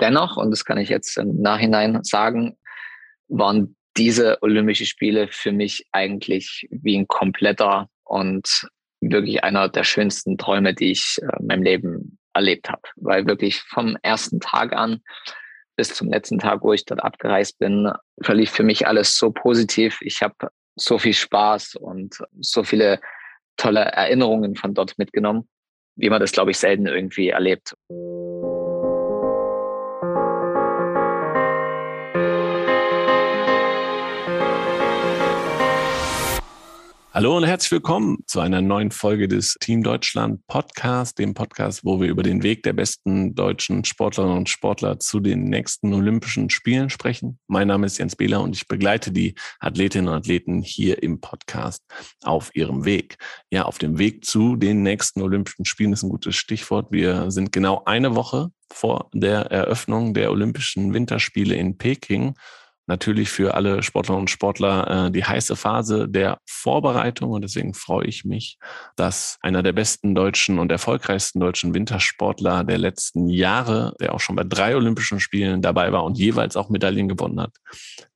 dennoch, und das kann ich jetzt im Nachhinein sagen, waren diese Olympischen Spiele für mich eigentlich wie ein kompletter und wirklich einer der schönsten Träume, die ich äh, in meinem Leben erlebt habe. Weil wirklich vom ersten Tag an bis zum letzten Tag, wo ich dort abgereist bin, verlief für mich alles so positiv. Ich habe so viel Spaß und so viele tolle Erinnerungen von dort mitgenommen, wie man das, glaube ich, selten irgendwie erlebt. Hallo und herzlich willkommen zu einer neuen Folge des Team Deutschland Podcast, dem Podcast, wo wir über den Weg der besten deutschen Sportlerinnen und Sportler zu den nächsten Olympischen Spielen sprechen. Mein Name ist Jens Behler und ich begleite die Athletinnen und Athleten hier im Podcast auf ihrem Weg. Ja, auf dem Weg zu den nächsten Olympischen Spielen ist ein gutes Stichwort. Wir sind genau eine Woche vor der Eröffnung der Olympischen Winterspiele in Peking natürlich für alle Sportlerinnen und Sportler äh, die heiße Phase der Vorbereitung. Und deswegen freue ich mich, dass einer der besten deutschen und erfolgreichsten deutschen Wintersportler der letzten Jahre, der auch schon bei drei Olympischen Spielen dabei war und jeweils auch Medaillen gewonnen hat,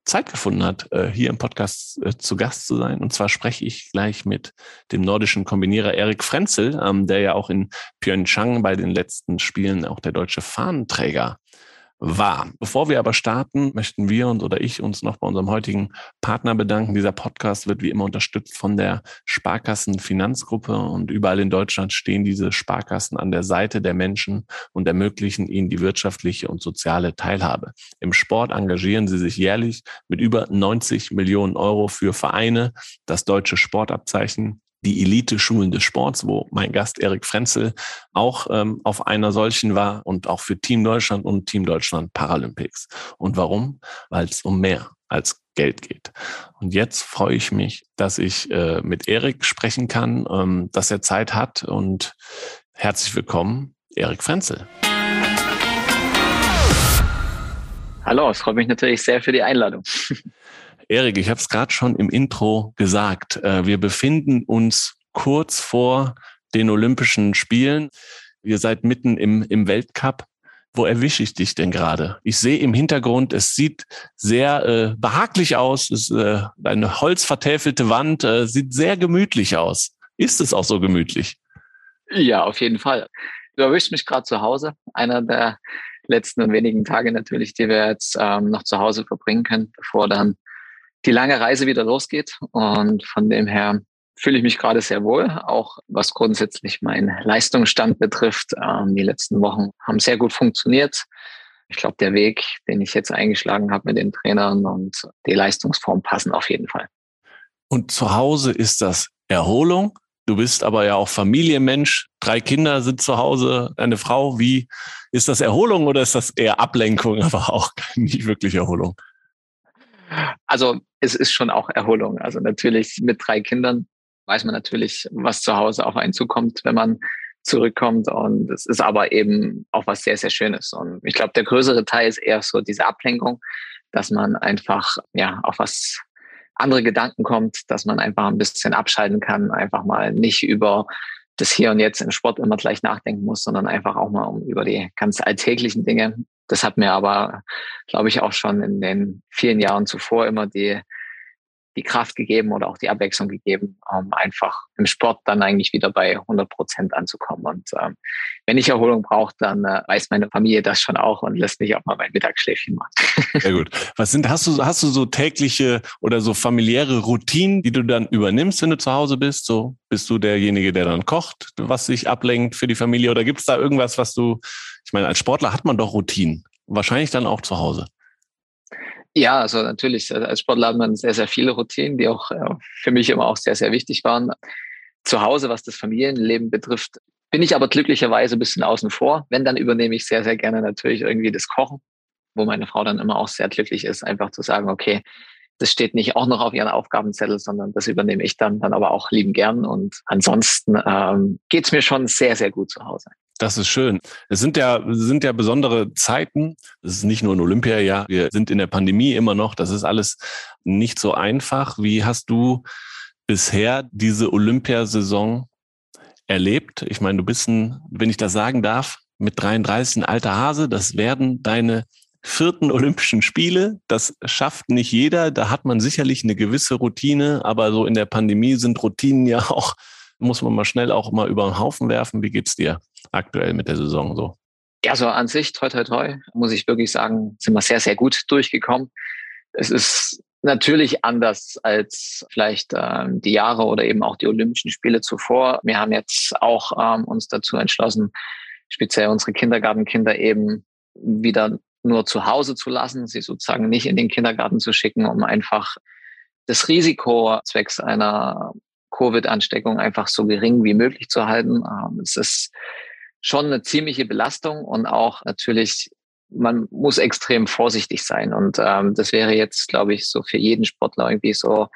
Zeit gefunden hat, äh, hier im Podcast äh, zu Gast zu sein. Und zwar spreche ich gleich mit dem nordischen Kombinierer Erik Frenzel, ähm, der ja auch in Pyeongchang bei den letzten Spielen auch der deutsche Fahnenträger war. Bevor wir aber starten, möchten wir und oder ich uns noch bei unserem heutigen Partner bedanken. Dieser Podcast wird wie immer unterstützt von der Sparkassen Finanzgruppe und überall in Deutschland stehen diese Sparkassen an der Seite der Menschen und ermöglichen ihnen die wirtschaftliche und soziale Teilhabe. Im Sport engagieren sie sich jährlich mit über 90 Millionen Euro für Vereine, das deutsche Sportabzeichen, die Elite-Schulen des Sports, wo mein Gast Erik Frenzel auch ähm, auf einer solchen war und auch für Team Deutschland und Team Deutschland Paralympics. Und warum? Weil es um mehr als Geld geht. Und jetzt freue ich mich, dass ich äh, mit Erik sprechen kann, ähm, dass er Zeit hat und herzlich willkommen, Erik Frenzel. Hallo, es freut mich natürlich sehr für die Einladung. Erik, ich habe es gerade schon im Intro gesagt. Äh, wir befinden uns kurz vor den Olympischen Spielen. Ihr seid mitten im, im Weltcup. Wo erwische ich dich denn gerade? Ich sehe im Hintergrund, es sieht sehr äh, behaglich aus. Es ist äh, eine holzvertäfelte Wand, äh, sieht sehr gemütlich aus. Ist es auch so gemütlich? Ja, auf jeden Fall. Du erwischst mich gerade zu Hause. Einer der letzten und wenigen Tage natürlich, die wir jetzt ähm, noch zu Hause verbringen können, bevor dann die lange Reise wieder losgeht. Und von dem her fühle ich mich gerade sehr wohl, auch was grundsätzlich meinen Leistungsstand betrifft. Ähm, die letzten Wochen haben sehr gut funktioniert. Ich glaube, der Weg, den ich jetzt eingeschlagen habe mit den Trainern und die Leistungsform passen auf jeden Fall. Und zu Hause ist das Erholung. Du bist aber ja auch Familienmensch. Drei Kinder sind zu Hause, eine Frau. Wie ist das Erholung oder ist das eher Ablenkung, aber auch nicht wirklich Erholung? Also es ist schon auch Erholung. Also natürlich mit drei Kindern weiß man natürlich, was zu Hause auf einen zukommt, wenn man zurückkommt. Und es ist aber eben auch was sehr, sehr Schönes. Und ich glaube, der größere Teil ist eher so diese Ablenkung, dass man einfach ja auf was andere Gedanken kommt, dass man einfach ein bisschen abschalten kann, einfach mal nicht über das Hier und Jetzt im Sport immer gleich nachdenken muss, sondern einfach auch mal um über die ganz alltäglichen Dinge das hat mir aber, glaube ich, auch schon in den vielen Jahren zuvor immer die, die Kraft gegeben oder auch die Abwechslung gegeben, um einfach im Sport dann eigentlich wieder bei 100 Prozent anzukommen. Und ähm, wenn ich Erholung brauche, dann äh, weiß meine Familie das schon auch und lässt mich auch mal mein Mittagsschläfchen machen. Sehr gut. Was sind, hast du, hast du so tägliche oder so familiäre Routinen, die du dann übernimmst, wenn du zu Hause bist? So bist du derjenige, der dann kocht, was sich ablenkt für die Familie? Oder gibt es da irgendwas, was du ich meine, als Sportler hat man doch Routinen. Wahrscheinlich dann auch zu Hause. Ja, also natürlich, äh, als Sportler hat man sehr, sehr viele Routinen, die auch äh, für mich immer auch sehr, sehr wichtig waren. Zu Hause, was das Familienleben betrifft, bin ich aber glücklicherweise ein bisschen außen vor. Wenn, dann übernehme ich sehr, sehr gerne natürlich irgendwie das Kochen, wo meine Frau dann immer auch sehr glücklich ist, einfach zu sagen, okay, das steht nicht auch noch auf ihren Aufgabenzettel, sondern das übernehme ich dann, dann aber auch lieben gern. Und ansonsten ähm, geht mir schon sehr, sehr gut zu Hause. Das ist schön. Es sind ja, sind ja besondere Zeiten. Es ist nicht nur ein Olympiajahr. Wir sind in der Pandemie immer noch. Das ist alles nicht so einfach. Wie hast du bisher diese Olympiasaison erlebt? Ich meine, du bist ein, wenn ich das sagen darf, mit 33 ein alter Hase. Das werden deine vierten Olympischen Spiele. Das schafft nicht jeder. Da hat man sicherlich eine gewisse Routine, aber so in der Pandemie sind Routinen ja auch, muss man mal schnell auch mal über den Haufen werfen. Wie geht's dir aktuell mit der Saison so? Ja, so an sich, toi, toi, toi, muss ich wirklich sagen, sind wir sehr, sehr gut durchgekommen. Es ist natürlich anders als vielleicht ähm, die Jahre oder eben auch die Olympischen Spiele zuvor. Wir haben jetzt auch ähm, uns dazu entschlossen, speziell unsere Kindergartenkinder eben wieder nur zu Hause zu lassen, sie sozusagen nicht in den Kindergarten zu schicken, um einfach das Risiko zwecks einer Covid-Ansteckung einfach so gering wie möglich zu halten. Ähm, es ist schon eine ziemliche Belastung und auch natürlich, man muss extrem vorsichtig sein. Und ähm, das wäre jetzt, glaube ich, so für jeden Sportler irgendwie so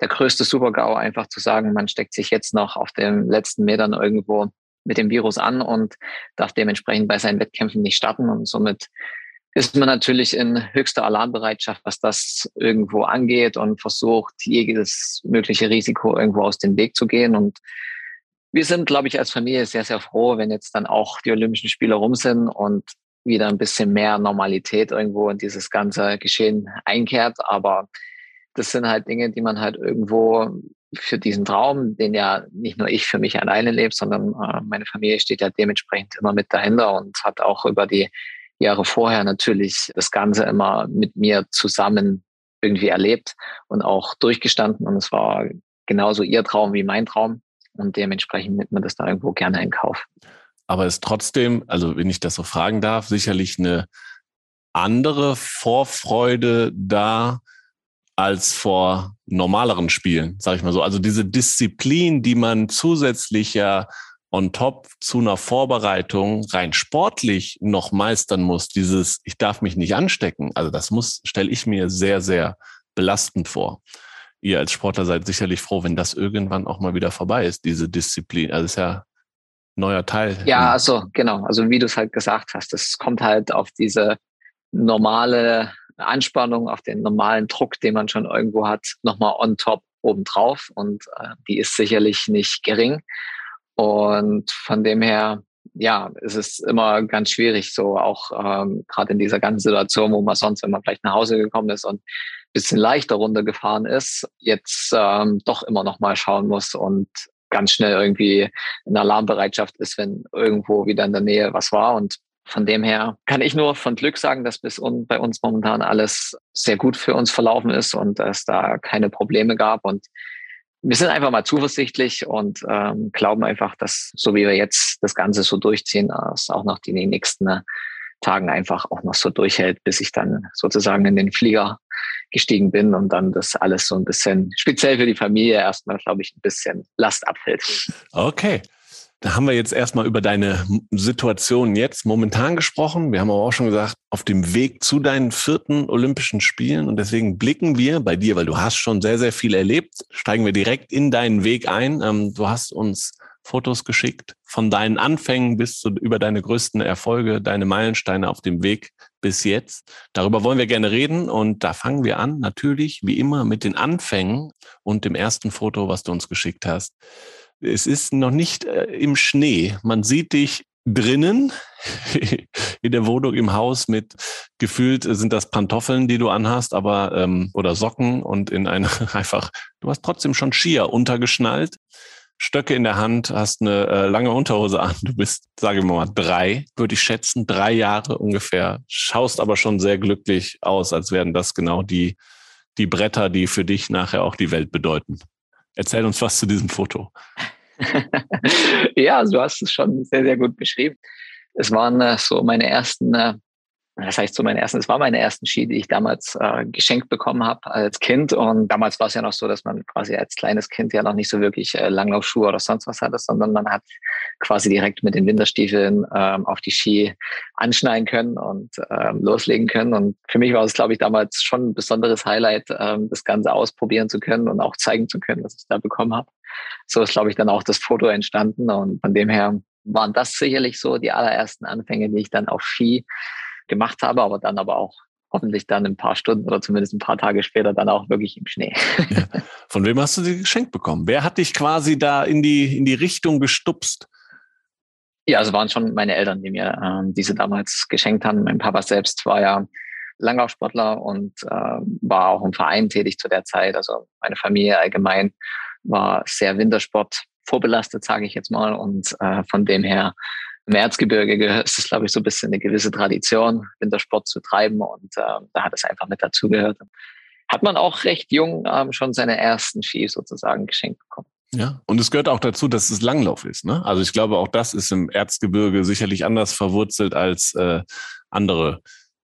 der größte Super-GAU, einfach zu sagen, man steckt sich jetzt noch auf den letzten Metern irgendwo mit dem Virus an und darf dementsprechend bei seinen Wettkämpfen nicht starten. Und somit ist man natürlich in höchster Alarmbereitschaft, was das irgendwo angeht und versucht, jedes mögliche Risiko irgendwo aus dem Weg zu gehen. Und wir sind, glaube ich, als Familie sehr, sehr froh, wenn jetzt dann auch die Olympischen Spiele rum sind und wieder ein bisschen mehr Normalität irgendwo in dieses ganze Geschehen einkehrt. Aber das sind halt Dinge, die man halt irgendwo für diesen Traum, den ja nicht nur ich für mich alleine lebe, sondern äh, meine Familie steht ja dementsprechend immer mit dahinter und hat auch über die Jahre vorher natürlich das Ganze immer mit mir zusammen irgendwie erlebt und auch durchgestanden. Und es war genauso ihr Traum wie mein Traum. Und dementsprechend nimmt man das da irgendwo gerne in Kauf. Aber es ist trotzdem, also wenn ich das so fragen darf, sicherlich eine andere Vorfreude da als vor normaleren Spielen, sage ich mal so. Also diese Disziplin, die man zusätzlich ja on top zu einer Vorbereitung rein sportlich noch meistern muss, dieses, ich darf mich nicht anstecken, also das muss, stelle ich mir sehr, sehr belastend vor. Ihr als Sportler seid sicherlich froh, wenn das irgendwann auch mal wieder vorbei ist, diese Disziplin. Also ist ja neuer Teil. Ja, also genau. Also wie du es halt gesagt hast, es kommt halt auf diese normale Anspannung, auf den normalen Druck, den man schon irgendwo hat, nochmal on top obendrauf. Und äh, die ist sicherlich nicht gering. Und von dem her, ja, es ist immer ganz schwierig, so auch ähm, gerade in dieser ganzen Situation, wo man sonst, wenn man vielleicht nach Hause gekommen ist und ein bisschen leichter runtergefahren ist, jetzt ähm, doch immer noch mal schauen muss und ganz schnell irgendwie in Alarmbereitschaft ist, wenn irgendwo wieder in der Nähe was war. Und von dem her kann ich nur von Glück sagen, dass bis un bei uns momentan alles sehr gut für uns verlaufen ist und es da keine Probleme gab. Und wir sind einfach mal zuversichtlich und ähm, glauben einfach, dass so wie wir jetzt das Ganze so durchziehen, es auch noch die nächsten äh, Tagen einfach auch noch so durchhält, bis ich dann sozusagen in den Flieger gestiegen bin und dann das alles so ein bisschen speziell für die Familie erstmal, glaube ich, ein bisschen Last abfällt. Okay. Da haben wir jetzt erstmal über deine Situation jetzt momentan gesprochen. Wir haben aber auch schon gesagt, auf dem Weg zu deinen vierten Olympischen Spielen. Und deswegen blicken wir bei dir, weil du hast schon sehr, sehr viel erlebt, steigen wir direkt in deinen Weg ein. Ähm, du hast uns Fotos geschickt von deinen Anfängen bis zu, über deine größten Erfolge, deine Meilensteine auf dem Weg bis jetzt. Darüber wollen wir gerne reden und da fangen wir an, natürlich wie immer mit den Anfängen und dem ersten Foto, was du uns geschickt hast. Es ist noch nicht äh, im Schnee. Man sieht dich drinnen in der Wohnung im Haus mit gefühlt sind das Pantoffeln, die du anhast, aber ähm, oder Socken und in eine einfach. Du hast trotzdem schon Skier untergeschnallt, Stöcke in der Hand, hast eine äh, lange Unterhose an. Du bist, sage ich mal, drei, würde ich schätzen, drei Jahre ungefähr. Schaust aber schon sehr glücklich aus, als wären das genau die die Bretter, die für dich nachher auch die Welt bedeuten. Erzähl uns was zu diesem Foto. ja, du hast es schon sehr, sehr gut beschrieben. Es waren äh, so meine ersten äh, das heißt, so mein ersten, es war meine ersten Ski, die ich damals äh, geschenkt bekommen habe als Kind. Und damals war es ja noch so, dass man quasi als kleines Kind ja noch nicht so wirklich äh, Langlaufschuhe oder sonst was hatte, sondern man hat quasi direkt mit den Winterstiefeln ähm, auf die Ski anschneiden können und ähm, loslegen können. Und für mich war es, glaube ich, damals schon ein besonderes Highlight, ähm, das Ganze ausprobieren zu können und auch zeigen zu können, was ich da bekommen habe. So ist, glaube ich, dann auch das Foto entstanden. Und von dem her waren das sicherlich so die allerersten Anfänge, die ich dann auf Ski gemacht habe, aber dann aber auch hoffentlich dann ein paar Stunden oder zumindest ein paar Tage später dann auch wirklich im Schnee. Ja. Von wem hast du die geschenkt bekommen? Wer hat dich quasi da in die, in die Richtung gestupst? Ja, also waren schon meine Eltern, die mir ähm, diese damals geschenkt haben. Mein Papa selbst war ja Langlaufsportler und äh, war auch im Verein tätig zu der Zeit. Also meine Familie allgemein war sehr Wintersport vorbelastet, sage ich jetzt mal. Und äh, von dem her im Erzgebirge ist es, glaube ich, so ein bisschen eine gewisse Tradition, Wintersport zu treiben. Und äh, da hat es einfach mit dazugehört. Hat man auch recht jung ähm, schon seine ersten Ski sozusagen geschenkt bekommen. Ja, und es gehört auch dazu, dass es Langlauf ist. Ne? Also ich glaube, auch das ist im Erzgebirge sicherlich anders verwurzelt als äh, andere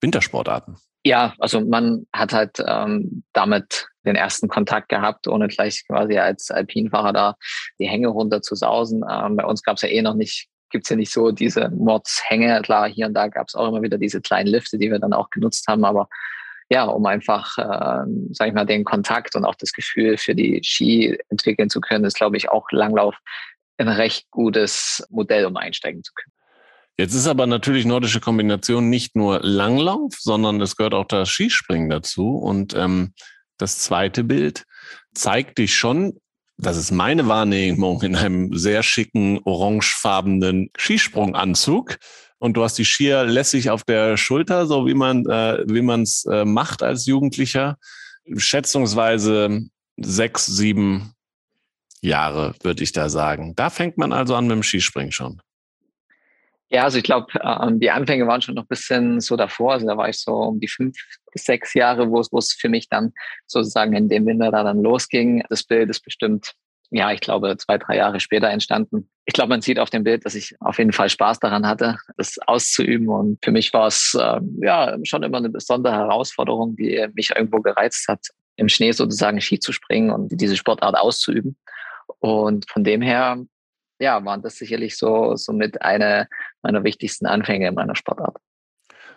Wintersportarten. Ja, also man hat halt ähm, damit den ersten Kontakt gehabt, ohne gleich quasi als Alpinfahrer da die Hänge runter zu sausen. Ähm, bei uns gab es ja eh noch nicht, gibt's ja nicht so diese Mordshänge. Klar, hier und da gab es auch immer wieder diese kleinen Lifte, die wir dann auch genutzt haben, aber ja, um einfach, äh, sag ich mal, den Kontakt und auch das Gefühl für die Ski entwickeln zu können, ist, glaube ich, auch Langlauf ein recht gutes Modell, um einsteigen zu können. Jetzt ist aber natürlich nordische Kombination nicht nur Langlauf, sondern es gehört auch das Skispringen dazu. Und ähm, das zweite Bild zeigt dich schon, das ist meine Wahrnehmung, in einem sehr schicken orangefarbenen Skisprunganzug und du hast die Skier lässig auf der Schulter, so wie man äh, wie man es äh, macht als Jugendlicher. Schätzungsweise sechs, sieben Jahre, würde ich da sagen. Da fängt man also an mit dem Skispringen schon. Ja, also ich glaube, ähm, die Anfänge waren schon noch ein bisschen so davor. Also da war ich so um die fünf sechs Jahre, wo es für mich dann sozusagen in dem Winter da dann losging. Das Bild ist bestimmt ja, ich glaube, zwei, drei Jahre später entstanden. Ich glaube, man sieht auf dem Bild, dass ich auf jeden Fall Spaß daran hatte, das auszuüben. Und für mich war es äh, ja schon immer eine besondere Herausforderung, die mich irgendwo gereizt hat, im Schnee sozusagen Ski zu springen und diese Sportart auszuüben. Und von dem her, ja, waren das sicherlich so, so mit eine meiner wichtigsten Anfänge in meiner Sportart.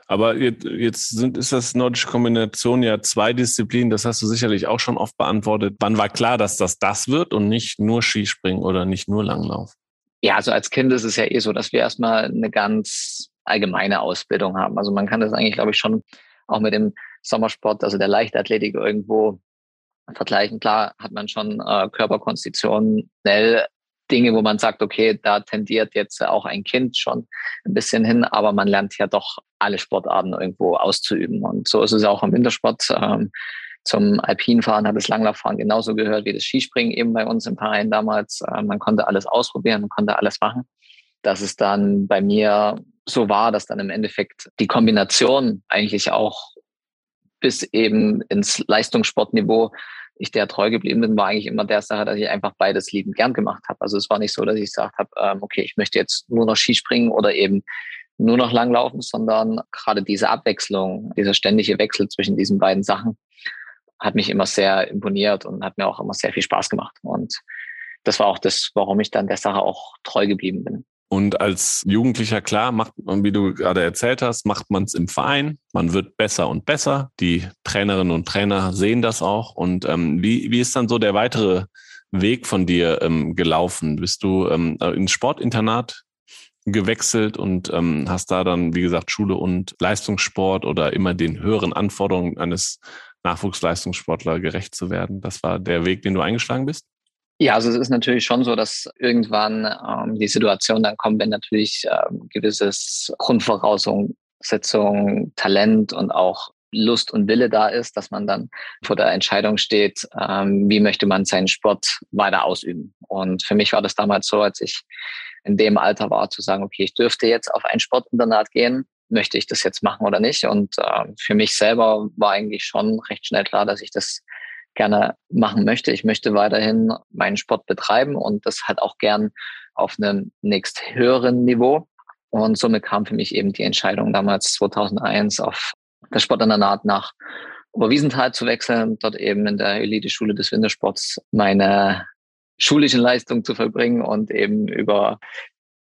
Aber jetzt sind, ist das nordische Kombination ja zwei Disziplinen, das hast du sicherlich auch schon oft beantwortet. Wann war klar, dass das das wird und nicht nur Skispringen oder nicht nur Langlauf? Ja, also als Kind ist es ja eh so, dass wir erstmal eine ganz allgemeine Ausbildung haben. Also man kann das eigentlich, glaube ich, schon auch mit dem Sommersport, also der Leichtathletik irgendwo vergleichen. Klar hat man schon äh, körperkonstitutionell Dinge, wo man sagt, okay, da tendiert jetzt auch ein Kind schon ein bisschen hin, aber man lernt ja doch alle Sportarten irgendwo auszuüben. Und so ist es auch im Wintersport. Ähm, zum Alpinfahren hat das Langlauffahren genauso gehört wie das Skispringen eben bei uns im Verein damals. Äh, man konnte alles ausprobieren, man konnte alles machen. Dass es dann bei mir so war, dass dann im Endeffekt die Kombination eigentlich auch bis eben ins Leistungssportniveau ich der treu geblieben bin, war eigentlich immer der Sache, dass ich einfach beides liebend gern gemacht habe. Also es war nicht so, dass ich gesagt habe, ähm, okay, ich möchte jetzt nur noch Skispringen oder eben nur noch langlaufen, sondern gerade diese Abwechslung, dieser ständige Wechsel zwischen diesen beiden Sachen hat mich immer sehr imponiert und hat mir auch immer sehr viel Spaß gemacht. Und das war auch das, warum ich dann der Sache auch treu geblieben bin. Und als Jugendlicher, klar, macht man, wie du gerade erzählt hast, macht man es im Verein. Man wird besser und besser. Die Trainerinnen und Trainer sehen das auch. Und ähm, wie, wie ist dann so der weitere Weg von dir ähm, gelaufen? Bist du ähm, ins Sportinternat gewechselt und ähm, hast da dann, wie gesagt, Schule und Leistungssport oder immer den höheren Anforderungen eines Nachwuchsleistungssportler gerecht zu werden? Das war der Weg, den du eingeschlagen bist? Ja, also es ist natürlich schon so, dass irgendwann ähm, die Situation dann kommt, wenn natürlich ähm, gewisses Grundvoraussetzung, Talent und auch Lust und Wille da ist, dass man dann vor der Entscheidung steht, ähm, wie möchte man seinen Sport weiter ausüben. Und für mich war das damals so, als ich in dem Alter war, zu sagen, okay, ich dürfte jetzt auf ein Sportinternat gehen, möchte ich das jetzt machen oder nicht? Und äh, für mich selber war eigentlich schon recht schnell klar, dass ich das gerne machen möchte. Ich möchte weiterhin meinen Sport betreiben und das halt auch gern auf einem nächst höheren Niveau. Und somit kam für mich eben die Entscheidung damals 2001 auf das Sportinternat nach Oberwiesenthal zu wechseln, dort eben in der Elite-Schule des Wintersports meine schulischen Leistung zu verbringen und eben über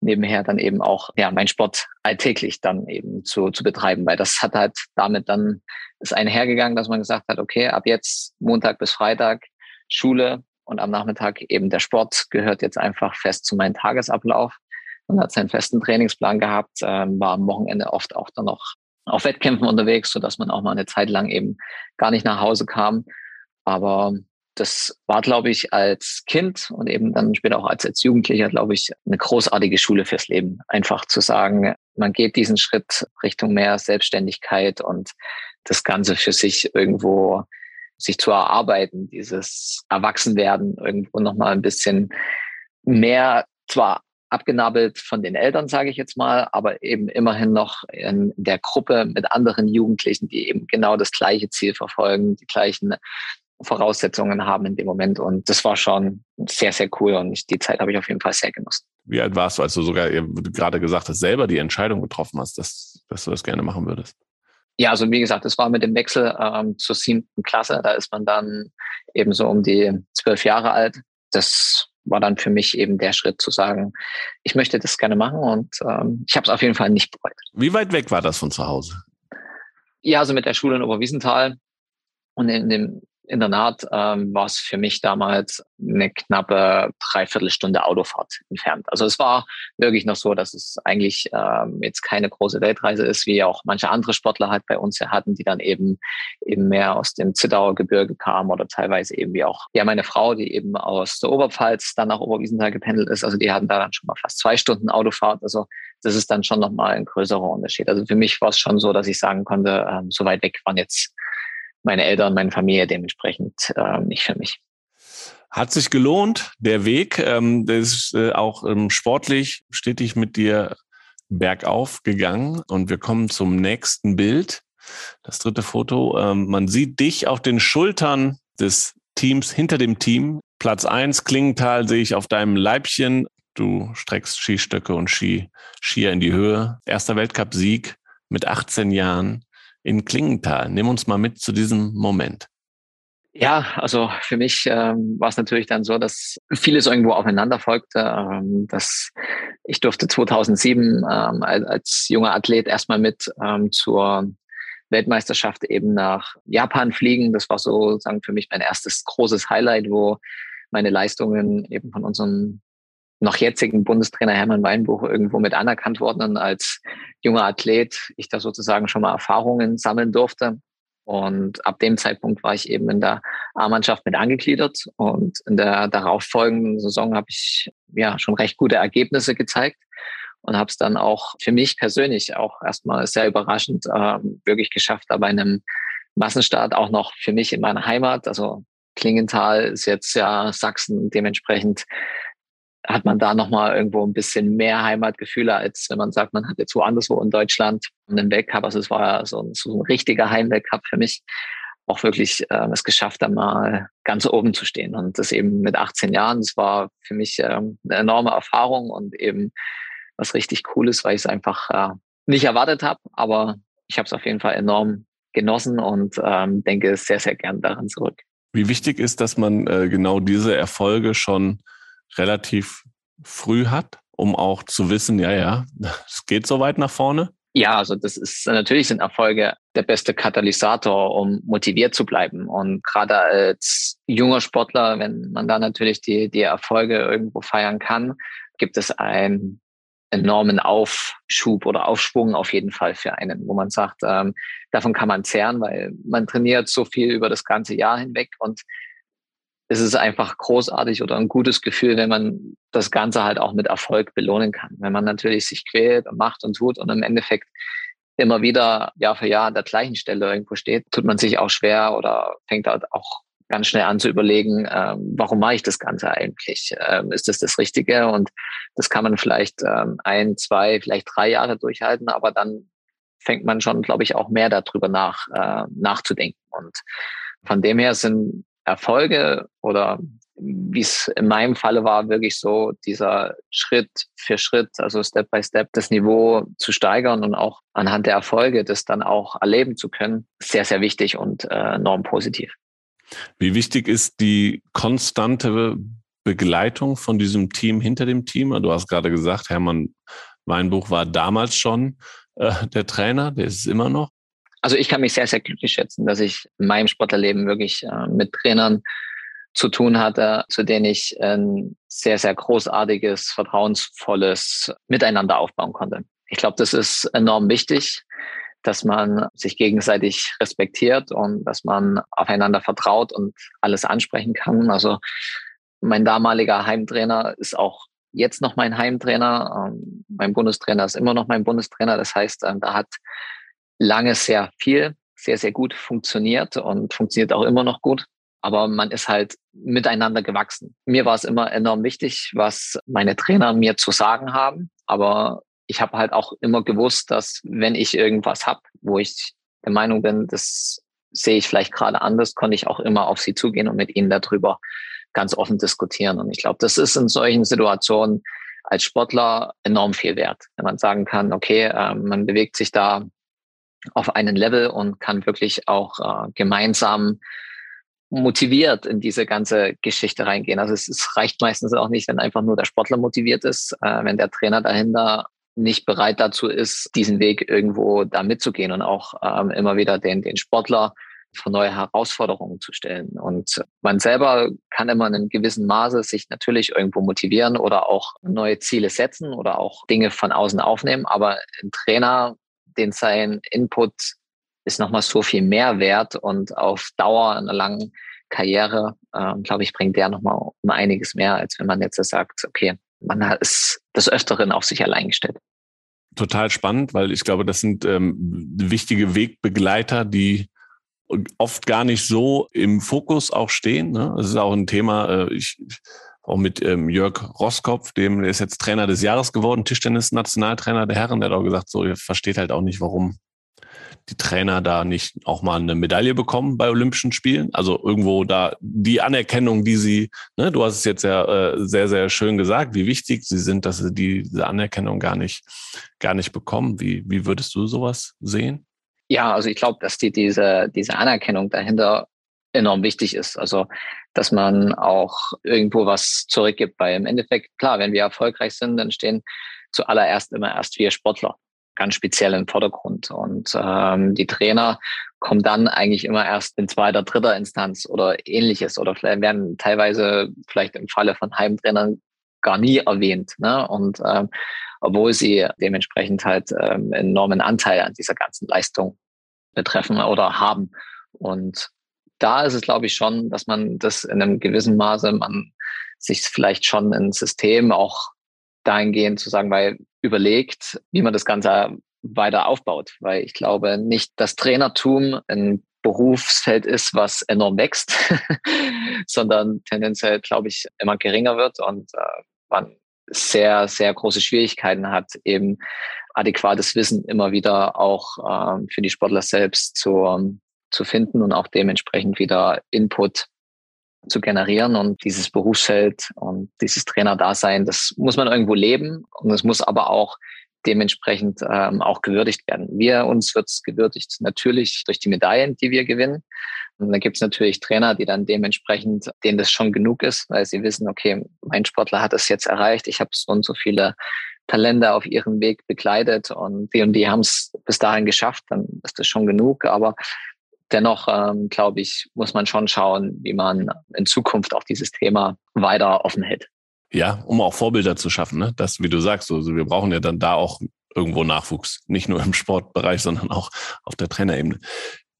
nebenher dann eben auch ja mein Sport alltäglich dann eben zu, zu betreiben, weil das hat halt damit dann ist einhergegangen, dass man gesagt hat, okay, ab jetzt Montag bis Freitag Schule und am Nachmittag eben der Sport gehört jetzt einfach fest zu meinem Tagesablauf. Man hat seinen festen Trainingsplan gehabt, ähm, war am Wochenende oft auch dann noch auf Wettkämpfen unterwegs, so dass man auch mal eine Zeit lang eben gar nicht nach Hause kam. Aber das war, glaube ich, als Kind und eben dann später auch als, als Jugendlicher, glaube ich, eine großartige Schule fürs Leben. Einfach zu sagen, man geht diesen Schritt Richtung mehr Selbstständigkeit und das Ganze für sich irgendwo sich zu erarbeiten, dieses Erwachsenwerden irgendwo nochmal ein bisschen mehr, zwar abgenabelt von den Eltern, sage ich jetzt mal, aber eben immerhin noch in der Gruppe mit anderen Jugendlichen, die eben genau das gleiche Ziel verfolgen, die gleichen Voraussetzungen haben in dem Moment. Und das war schon sehr, sehr cool und die Zeit habe ich auf jeden Fall sehr genossen. Wie alt warst du, als du sogar du gerade gesagt hast, selber die Entscheidung getroffen hast, dass, dass du das gerne machen würdest? Ja, also wie gesagt, das war mit dem Wechsel ähm, zur siebten Klasse. Da ist man dann eben so um die zwölf Jahre alt. Das war dann für mich eben der Schritt zu sagen, ich möchte das gerne machen und ähm, ich habe es auf jeden Fall nicht bereut. Wie weit weg war das von zu Hause? Ja, also mit der Schule in Oberwiesenthal und in dem Internat ähm, war es für mich damals eine knappe Dreiviertelstunde Autofahrt entfernt. Also es war wirklich noch so, dass es eigentlich ähm, jetzt keine große Weltreise ist, wie auch manche andere Sportler halt bei uns hatten, die dann eben eben mehr aus dem Zittauer Gebirge kamen oder teilweise eben wie auch ja meine Frau, die eben aus der Oberpfalz dann nach Oberwiesenthal gependelt ist. Also die hatten da dann schon mal fast zwei Stunden Autofahrt. Also das ist dann schon nochmal ein größerer Unterschied. Also für mich war es schon so, dass ich sagen konnte, ähm, so weit weg waren jetzt meine Eltern, meine Familie dementsprechend äh, nicht für mich. Hat sich gelohnt, der Weg. Ähm, der ist äh, auch ähm, sportlich stetig mit dir bergauf gegangen. Und wir kommen zum nächsten Bild. Das dritte Foto. Ähm, man sieht dich auf den Schultern des Teams, hinter dem Team. Platz eins Klingenthal sehe ich auf deinem Leibchen. Du streckst Skistöcke und Ski, Skier in die Höhe. Erster Weltcup-Sieg mit 18 Jahren in Klingenthal. Nimm uns mal mit zu diesem Moment. Ja, also für mich ähm, war es natürlich dann so, dass vieles irgendwo aufeinander folgte. Ähm, dass ich durfte 2007 ähm, als, junger Athlet erstmal mit ähm, zur Weltmeisterschaft eben nach Japan fliegen. Das war so sagen für mich mein erstes großes Highlight, wo meine Leistungen eben von unserem noch jetzigen Bundestrainer Hermann Weinbuch irgendwo mit anerkannt worden und als junger Athlet ich da sozusagen schon mal Erfahrungen sammeln durfte. Und ab dem Zeitpunkt war ich eben in der A-Mannschaft mit angegliedert und in der darauffolgenden Saison habe ich ja schon recht gute Ergebnisse gezeigt und habe es dann auch für mich persönlich auch erstmal sehr überraschend äh, wirklich geschafft, da bei einem Massenstart auch noch für mich in meiner Heimat, also Klingenthal ist jetzt ja Sachsen dementsprechend hat man da nochmal irgendwo ein bisschen mehr Heimatgefühle, als wenn man sagt, man hat jetzt woanders wo in Deutschland einen Weltcup. Also es war ja so ein, so ein richtiger Heimweltcup für mich. Auch wirklich äh, es geschafft, da mal ganz oben zu stehen. Und das eben mit 18 Jahren, das war für mich ähm, eine enorme Erfahrung und eben was richtig Cooles, weil ich es einfach äh, nicht erwartet habe. Aber ich habe es auf jeden Fall enorm genossen und ähm, denke sehr, sehr gern daran zurück. Wie wichtig ist, dass man äh, genau diese Erfolge schon relativ früh hat, um auch zu wissen, ja, ja, es geht so weit nach vorne? Ja, also das ist natürlich sind Erfolge der beste Katalysator, um motiviert zu bleiben. Und gerade als junger Sportler, wenn man da natürlich die, die Erfolge irgendwo feiern kann, gibt es einen enormen Aufschub oder Aufschwung auf jeden Fall für einen, wo man sagt, ähm, davon kann man zehren, weil man trainiert so viel über das ganze Jahr hinweg und es ist einfach großartig oder ein gutes Gefühl, wenn man das Ganze halt auch mit Erfolg belohnen kann. Wenn man natürlich sich quält und macht und tut und im Endeffekt immer wieder Jahr für Jahr an der gleichen Stelle irgendwo steht, tut man sich auch schwer oder fängt halt auch ganz schnell an zu überlegen, ähm, warum mache ich das Ganze eigentlich? Ähm, ist das das Richtige? Und das kann man vielleicht ähm, ein, zwei, vielleicht drei Jahre durchhalten, aber dann fängt man schon, glaube ich, auch mehr darüber nach, äh, nachzudenken. Und von dem her sind Erfolge oder wie es in meinem Falle war, wirklich so dieser Schritt für Schritt, also Step by Step, das Niveau zu steigern und auch anhand der Erfolge das dann auch erleben zu können, sehr, sehr wichtig und äh, enorm positiv. Wie wichtig ist die konstante Begleitung von diesem Team hinter dem Team? Du hast gerade gesagt, Hermann Weinbuch war damals schon äh, der Trainer, der ist es immer noch. Also ich kann mich sehr, sehr glücklich schätzen, dass ich in meinem Sportlerleben wirklich äh, mit Trainern zu tun hatte, zu denen ich ein sehr, sehr großartiges, vertrauensvolles Miteinander aufbauen konnte. Ich glaube, das ist enorm wichtig, dass man sich gegenseitig respektiert und dass man aufeinander vertraut und alles ansprechen kann. Also mein damaliger Heimtrainer ist auch jetzt noch mein Heimtrainer. Ähm, mein Bundestrainer ist immer noch mein Bundestrainer. Das heißt, ähm, da hat lange sehr viel, sehr, sehr gut funktioniert und funktioniert auch immer noch gut. Aber man ist halt miteinander gewachsen. Mir war es immer enorm wichtig, was meine Trainer mir zu sagen haben. Aber ich habe halt auch immer gewusst, dass wenn ich irgendwas habe, wo ich der Meinung bin, das sehe ich vielleicht gerade anders, konnte ich auch immer auf sie zugehen und mit ihnen darüber ganz offen diskutieren. Und ich glaube, das ist in solchen Situationen als Sportler enorm viel wert, wenn man sagen kann, okay, äh, man bewegt sich da auf einen Level und kann wirklich auch äh, gemeinsam motiviert in diese ganze Geschichte reingehen. Also es, es, reicht meistens auch nicht, wenn einfach nur der Sportler motiviert ist, äh, wenn der Trainer dahinter nicht bereit dazu ist, diesen Weg irgendwo da mitzugehen und auch ähm, immer wieder den, den Sportler vor neue Herausforderungen zu stellen. Und man selber kann immer in einem gewissen Maße sich natürlich irgendwo motivieren oder auch neue Ziele setzen oder auch Dinge von außen aufnehmen. Aber ein Trainer, den sein Input ist nochmal so viel mehr wert und auf Dauer einer langen Karriere, äh, glaube ich, bringt der nochmal um einiges mehr, als wenn man jetzt sagt, okay, man ist des Öfteren auf sich allein gestellt. Total spannend, weil ich glaube, das sind ähm, wichtige Wegbegleiter, die oft gar nicht so im Fokus auch stehen. Ne? Das ist auch ein Thema, äh, ich, auch mit ähm, Jörg Roskopf, dem der ist jetzt Trainer des Jahres geworden, Tischtennis-Nationaltrainer der Herren, der hat auch gesagt, so, ihr versteht halt auch nicht, warum die Trainer da nicht auch mal eine Medaille bekommen bei Olympischen Spielen. Also irgendwo da die Anerkennung, die sie, ne, du hast es jetzt ja äh, sehr, sehr schön gesagt, wie wichtig sie sind, dass sie diese Anerkennung gar nicht, gar nicht bekommen. Wie, wie würdest du sowas sehen? Ja, also ich glaube, dass die, diese, diese Anerkennung dahinter enorm wichtig ist. Also, dass man auch irgendwo was zurückgibt, weil im Endeffekt, klar, wenn wir erfolgreich sind, dann stehen zuallererst immer erst wir Sportler ganz speziell im Vordergrund. Und ähm, die Trainer kommen dann eigentlich immer erst in zweiter, dritter Instanz oder ähnliches oder werden teilweise vielleicht im Falle von Heimtrainern gar nie erwähnt. Ne? Und ähm, obwohl sie dementsprechend halt ähm, enormen Anteil an dieser ganzen Leistung betreffen oder haben. Und da ist es, glaube ich, schon, dass man das in einem gewissen Maße, man sich vielleicht schon ein System auch dahingehend zu sagen, weil überlegt, wie man das Ganze weiter aufbaut. Weil ich glaube nicht, dass Trainertum ein Berufsfeld ist, was enorm wächst, sondern tendenziell, glaube ich, immer geringer wird und äh, man sehr, sehr große Schwierigkeiten hat, eben adäquates Wissen immer wieder auch ähm, für die Sportler selbst zu, ähm, zu finden und auch dementsprechend wieder Input zu generieren und dieses Berufsfeld und dieses Trainerdasein, das muss man irgendwo leben und es muss aber auch dementsprechend ähm, auch gewürdigt werden. Wir uns wird es gewürdigt natürlich durch die Medaillen, die wir gewinnen. Und dann gibt es natürlich Trainer, die dann dementsprechend, denen das schon genug ist, weil sie wissen, okay, mein Sportler hat es jetzt erreicht, ich habe so und so viele Talente auf ihrem Weg begleitet und die und die haben es bis dahin geschafft, dann ist das schon genug. Aber dennoch, ähm, glaube ich, muss man schon schauen, wie man in Zukunft auch dieses Thema weiter offen hält. Ja, um auch Vorbilder zu schaffen, ne? Das, wie du sagst, also wir brauchen ja dann da auch irgendwo Nachwuchs, nicht nur im Sportbereich, sondern auch auf der Trainerebene.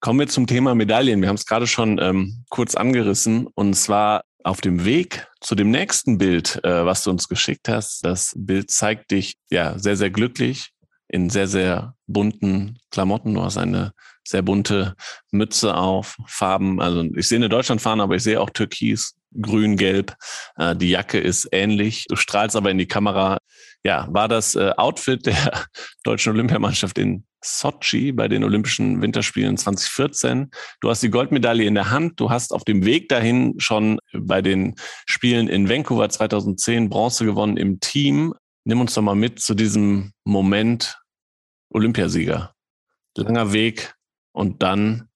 Kommen wir zum Thema Medaillen. Wir haben es gerade schon ähm, kurz angerissen und zwar auf dem Weg zu dem nächsten Bild, äh, was du uns geschickt hast. Das Bild zeigt dich ja sehr, sehr glücklich in sehr, sehr bunten Klamotten. Du hast eine sehr bunte Mütze auf, Farben. Also ich sehe eine Deutschlandfahne, aber ich sehe auch Türkis, Grün, Gelb. Äh, die Jacke ist ähnlich. Du strahlst aber in die Kamera. Ja, war das äh, Outfit der deutschen Olympiamannschaft in Sochi bei den Olympischen Winterspielen 2014. Du hast die Goldmedaille in der Hand. Du hast auf dem Weg dahin schon bei den Spielen in Vancouver 2010 Bronze gewonnen im Team. Nimm uns doch mal mit zu diesem Moment Olympiasieger. Langer Weg und dann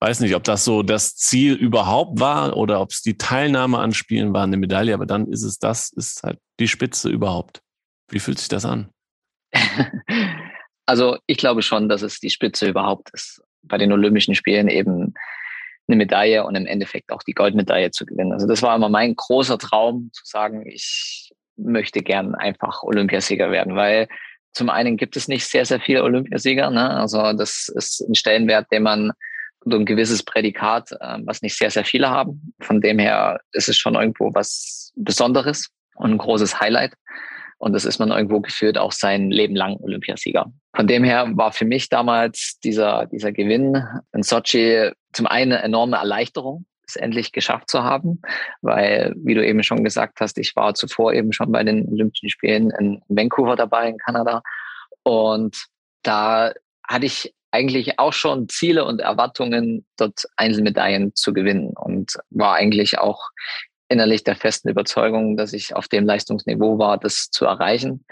weiß nicht, ob das so das Ziel überhaupt war oder ob es die Teilnahme an Spielen war, eine Medaille, aber dann ist es das, ist halt die Spitze überhaupt. Wie fühlt sich das an? Also ich glaube schon, dass es die Spitze überhaupt ist, bei den Olympischen Spielen eben eine Medaille und im Endeffekt auch die Goldmedaille zu gewinnen. Also das war immer mein großer Traum, zu sagen, ich möchte gern einfach Olympiasieger werden, weil zum einen gibt es nicht sehr, sehr viele Olympiasieger. Ne? Also das ist ein Stellenwert, den man so ein gewisses Prädikat, äh, was nicht sehr, sehr viele haben. Von dem her ist es schon irgendwo was Besonderes und ein großes Highlight. Und das ist man irgendwo geführt auch sein Leben lang Olympiasieger. Von dem her war für mich damals dieser, dieser Gewinn in Sochi zum einen eine enorme Erleichterung, es endlich geschafft zu haben, weil, wie du eben schon gesagt hast, ich war zuvor eben schon bei den Olympischen Spielen in Vancouver dabei, in Kanada. Und da hatte ich eigentlich auch schon Ziele und Erwartungen, dort Einzelmedaillen zu gewinnen und war eigentlich auch innerlich der festen Überzeugung, dass ich auf dem Leistungsniveau war, das zu erreichen.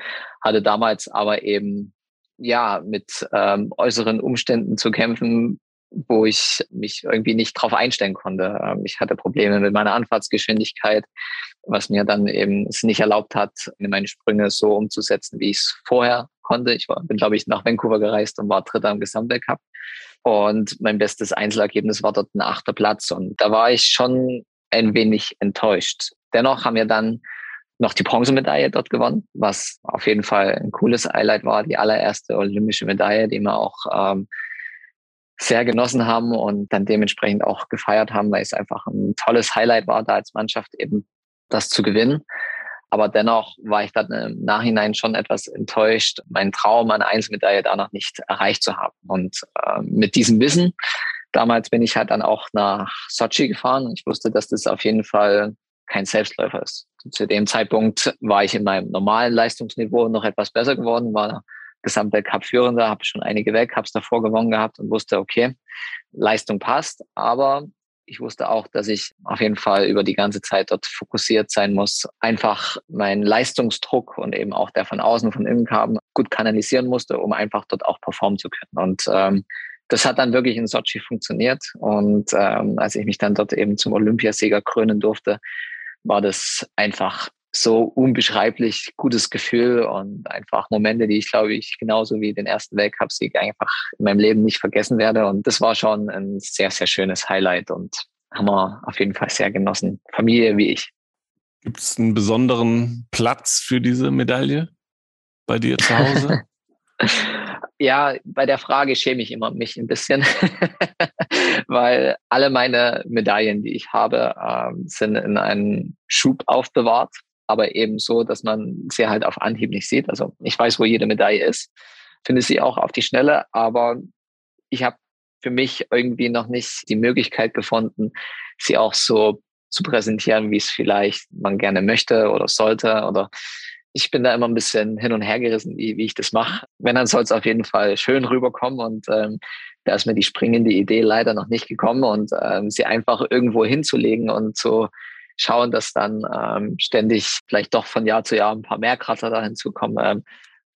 Hatte damals aber eben ja mit ähm, äußeren Umständen zu kämpfen, wo ich mich irgendwie nicht drauf einstellen konnte. Ähm, ich hatte Probleme mit meiner Anfahrtsgeschwindigkeit, was mir dann eben es nicht erlaubt hat, meine Sprünge so umzusetzen, wie ich es vorher konnte. Ich war, bin, glaube ich, nach Vancouver gereist und war Dritter im Gesamtweltcup. Und mein bestes Einzelergebnis war dort ein achter Platz. Und da war ich schon ein wenig enttäuscht. Dennoch haben wir dann noch die Bronzemedaille dort gewonnen, was auf jeden Fall ein cooles Highlight war. Die allererste olympische Medaille, die wir auch ähm, sehr genossen haben und dann dementsprechend auch gefeiert haben, weil es einfach ein tolles Highlight war, da als Mannschaft eben das zu gewinnen. Aber dennoch war ich dann im Nachhinein schon etwas enttäuscht, meinen Traum, eine Einzelmedaille da noch nicht erreicht zu haben. Und äh, mit diesem Wissen, damals bin ich halt dann auch nach Sochi gefahren und ich wusste, dass das auf jeden Fall kein Selbstläufer ist. Zu dem Zeitpunkt war ich in meinem normalen Leistungsniveau noch etwas besser geworden, war Gesamtweltcup-Führender, habe schon einige Weltcups davor gewonnen gehabt und wusste, okay, Leistung passt, aber ich wusste auch, dass ich auf jeden Fall über die ganze Zeit dort fokussiert sein muss, einfach meinen Leistungsdruck und eben auch der von außen, von innen kam, gut kanalisieren musste, um einfach dort auch performen zu können. Und ähm, das hat dann wirklich in Sochi funktioniert. Und ähm, als ich mich dann dort eben zum Olympiasieger krönen durfte, war das einfach so unbeschreiblich gutes Gefühl und einfach Momente, die ich glaube ich genauso wie den ersten Weltcupsieg einfach in meinem Leben nicht vergessen werde. Und das war schon ein sehr, sehr schönes Highlight und haben wir auf jeden Fall sehr genossen. Familie wie ich. Gibt es einen besonderen Platz für diese Medaille bei dir zu Hause? ja, bei der Frage schäme ich immer mich ein bisschen, weil alle meine Medaillen, die ich habe, ähm, sind in einem Schub aufbewahrt aber eben so, dass man sie halt auf Anhieb nicht sieht. Also ich weiß, wo jede Medaille ist, finde sie auch auf die Schnelle, aber ich habe für mich irgendwie noch nicht die Möglichkeit gefunden, sie auch so zu präsentieren, wie es vielleicht man gerne möchte oder sollte. Oder ich bin da immer ein bisschen hin und her gerissen, wie, wie ich das mache. Wenn, dann soll es auf jeden Fall schön rüberkommen und ähm, da ist mir die springende Idee leider noch nicht gekommen und ähm, sie einfach irgendwo hinzulegen und so schauen, dass dann ähm, ständig vielleicht doch von Jahr zu Jahr ein paar mehr Kratzer da hinzukommen. Ähm,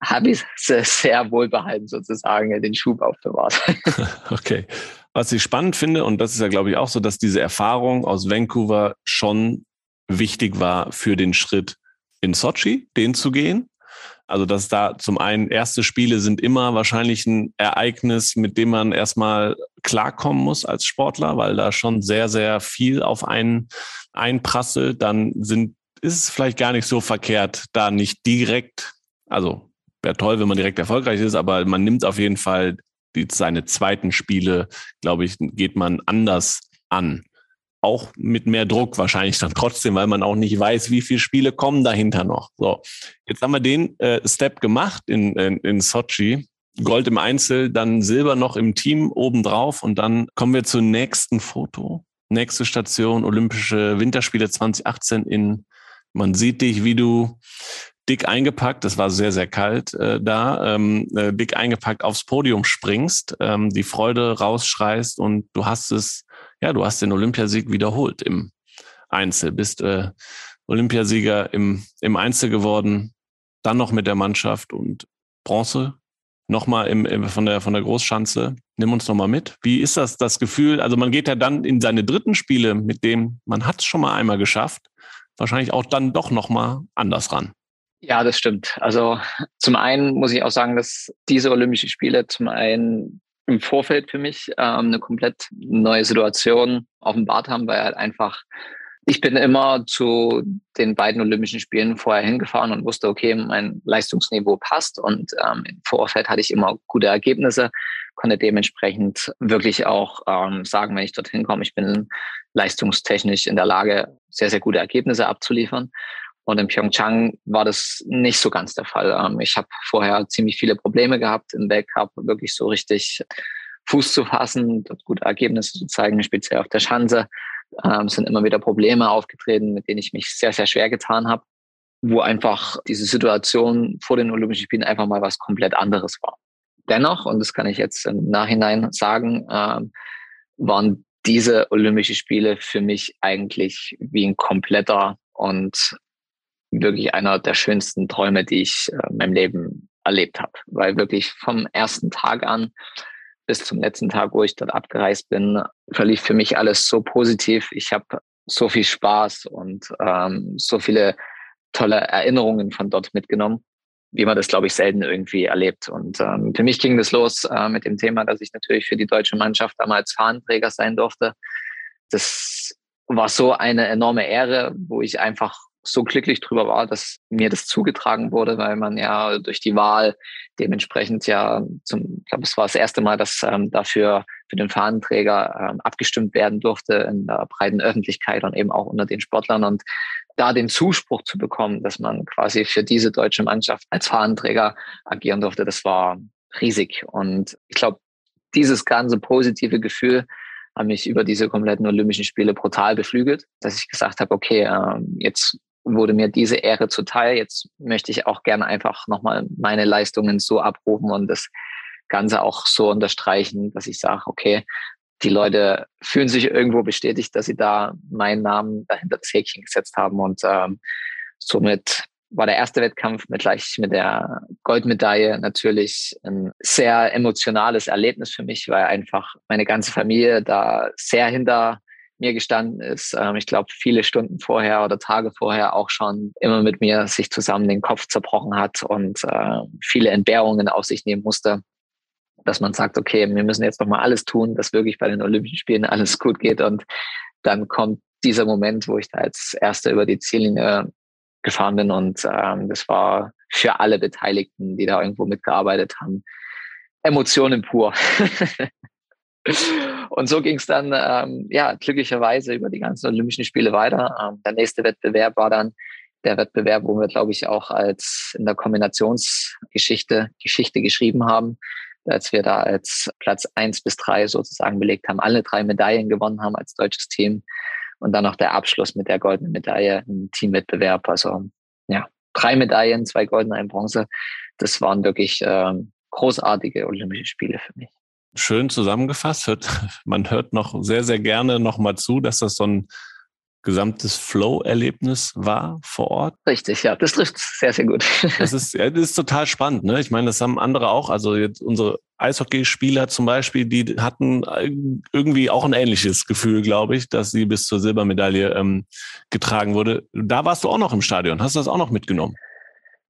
habe ich sehr, wohlbehalten sozusagen den Schub aufbewahrt. okay. Was ich spannend finde, und das ist ja, glaube ich, auch so, dass diese Erfahrung aus Vancouver schon wichtig war für den Schritt in Sochi, den zu gehen. Also, dass da zum einen erste Spiele sind immer wahrscheinlich ein Ereignis, mit dem man erstmal klarkommen muss als Sportler, weil da schon sehr, sehr viel auf einen einprasselt. Dann sind, ist es vielleicht gar nicht so verkehrt, da nicht direkt, also wäre toll, wenn man direkt erfolgreich ist, aber man nimmt auf jeden Fall die, seine zweiten Spiele, glaube ich, geht man anders an auch mit mehr Druck wahrscheinlich dann trotzdem, weil man auch nicht weiß, wie viele Spiele kommen dahinter noch. So, jetzt haben wir den äh, Step gemacht in, in, in Sochi. Gold im Einzel, dann Silber noch im Team obendrauf und dann kommen wir zum nächsten Foto. Nächste Station, Olympische Winterspiele 2018 in, man sieht dich, wie du dick eingepackt, das war sehr, sehr kalt äh, da, ähm, äh, dick eingepackt aufs Podium springst, ähm, die Freude rausschreist und du hast es ja, du hast den Olympiasieg wiederholt im Einzel, bist äh, Olympiasieger im, im Einzel geworden, dann noch mit der Mannschaft und Bronze nochmal im, im, von, der, von der Großschanze. Nimm uns nochmal mit. Wie ist das, das Gefühl? Also man geht ja dann in seine dritten Spiele, mit dem man hat es schon mal einmal geschafft, wahrscheinlich auch dann doch nochmal anders ran. Ja, das stimmt. Also zum einen muss ich auch sagen, dass diese Olympischen Spiele zum einen im Vorfeld für mich ähm, eine komplett neue Situation offenbart haben, weil halt einfach Ich bin immer zu den beiden Olympischen Spielen vorher hingefahren und wusste, okay, mein Leistungsniveau passt und ähm, im Vorfeld hatte ich immer gute Ergebnisse, konnte dementsprechend wirklich auch ähm, sagen, wenn ich dorthin komme, ich bin leistungstechnisch in der Lage, sehr, sehr gute Ergebnisse abzuliefern. Und in Pyeongchang war das nicht so ganz der Fall. Ähm, ich habe vorher ziemlich viele Probleme gehabt im Weltcup, wirklich so richtig Fuß zu fassen, dort gute Ergebnisse zu zeigen, speziell auf der Schanze. Ähm, sind immer wieder Probleme aufgetreten, mit denen ich mich sehr, sehr schwer getan habe, wo einfach diese Situation vor den Olympischen Spielen einfach mal was komplett anderes war. Dennoch, und das kann ich jetzt im Nachhinein sagen, ähm, waren diese Olympischen Spiele für mich eigentlich wie ein kompletter und wirklich einer der schönsten Träume, die ich äh, in meinem Leben erlebt habe. Weil wirklich vom ersten Tag an bis zum letzten Tag, wo ich dort abgereist bin, verlief für mich alles so positiv. Ich habe so viel Spaß und ähm, so viele tolle Erinnerungen von dort mitgenommen, wie man das, glaube ich, selten irgendwie erlebt. Und ähm, für mich ging das los äh, mit dem Thema, dass ich natürlich für die deutsche Mannschaft damals Fahnenträger sein durfte. Das war so eine enorme Ehre, wo ich einfach so glücklich drüber war, dass mir das zugetragen wurde, weil man ja durch die Wahl dementsprechend ja zum, ich glaube, es war das erste Mal, dass ähm, dafür für den Fahnenträger ähm, abgestimmt werden durfte in der breiten Öffentlichkeit und eben auch unter den Sportlern. Und da den Zuspruch zu bekommen, dass man quasi für diese deutsche Mannschaft als Fahnenträger agieren durfte, das war riesig. Und ich glaube, dieses ganze positive Gefühl haben mich über diese kompletten Olympischen Spiele brutal beflügelt, dass ich gesagt habe, okay, äh, jetzt wurde mir diese Ehre zuteil. Jetzt möchte ich auch gerne einfach nochmal meine Leistungen so abrufen und das Ganze auch so unterstreichen, dass ich sage, okay, die Leute fühlen sich irgendwo bestätigt, dass sie da meinen Namen dahinter das Häkchen gesetzt haben und ähm, somit war der erste Wettkampf mit gleich mit der Goldmedaille natürlich ein sehr emotionales Erlebnis für mich, weil einfach meine ganze Familie da sehr hinter mir gestanden ist. Ähm, ich glaube, viele Stunden vorher oder Tage vorher auch schon immer mit mir sich zusammen den Kopf zerbrochen hat und äh, viele Entbehrungen auf sich nehmen musste, dass man sagt, okay, wir müssen jetzt nochmal alles tun, dass wirklich bei den Olympischen Spielen alles gut geht. Und dann kommt dieser Moment, wo ich da als Erster über die Ziellinie gefahren bin. Und ähm, das war für alle Beteiligten, die da irgendwo mitgearbeitet haben, Emotionen pur. Und so ging es dann ähm, ja glücklicherweise über die ganzen Olympischen Spiele weiter. Ähm, der nächste Wettbewerb war dann der Wettbewerb, wo wir, glaube ich, auch als in der Kombinationsgeschichte Geschichte geschrieben haben, als wir da als Platz eins bis drei sozusagen belegt haben, alle drei Medaillen gewonnen haben als deutsches Team. Und dann noch der Abschluss mit der goldenen Medaille im Teamwettbewerb. Also ja, drei Medaillen, zwei goldene, ein Bronze. Das waren wirklich ähm, großartige Olympische Spiele für mich schön zusammengefasst. Hört, man hört noch sehr, sehr gerne nochmal zu, dass das so ein gesamtes Flow-Erlebnis war vor Ort. Richtig, ja, das trifft sehr, sehr gut. Das ist, ja, das ist total spannend. Ne? Ich meine, das haben andere auch. Also jetzt unsere Eishockeyspieler zum Beispiel, die hatten irgendwie auch ein ähnliches Gefühl, glaube ich, dass sie bis zur Silbermedaille ähm, getragen wurde. Da warst du auch noch im Stadion. Hast du das auch noch mitgenommen?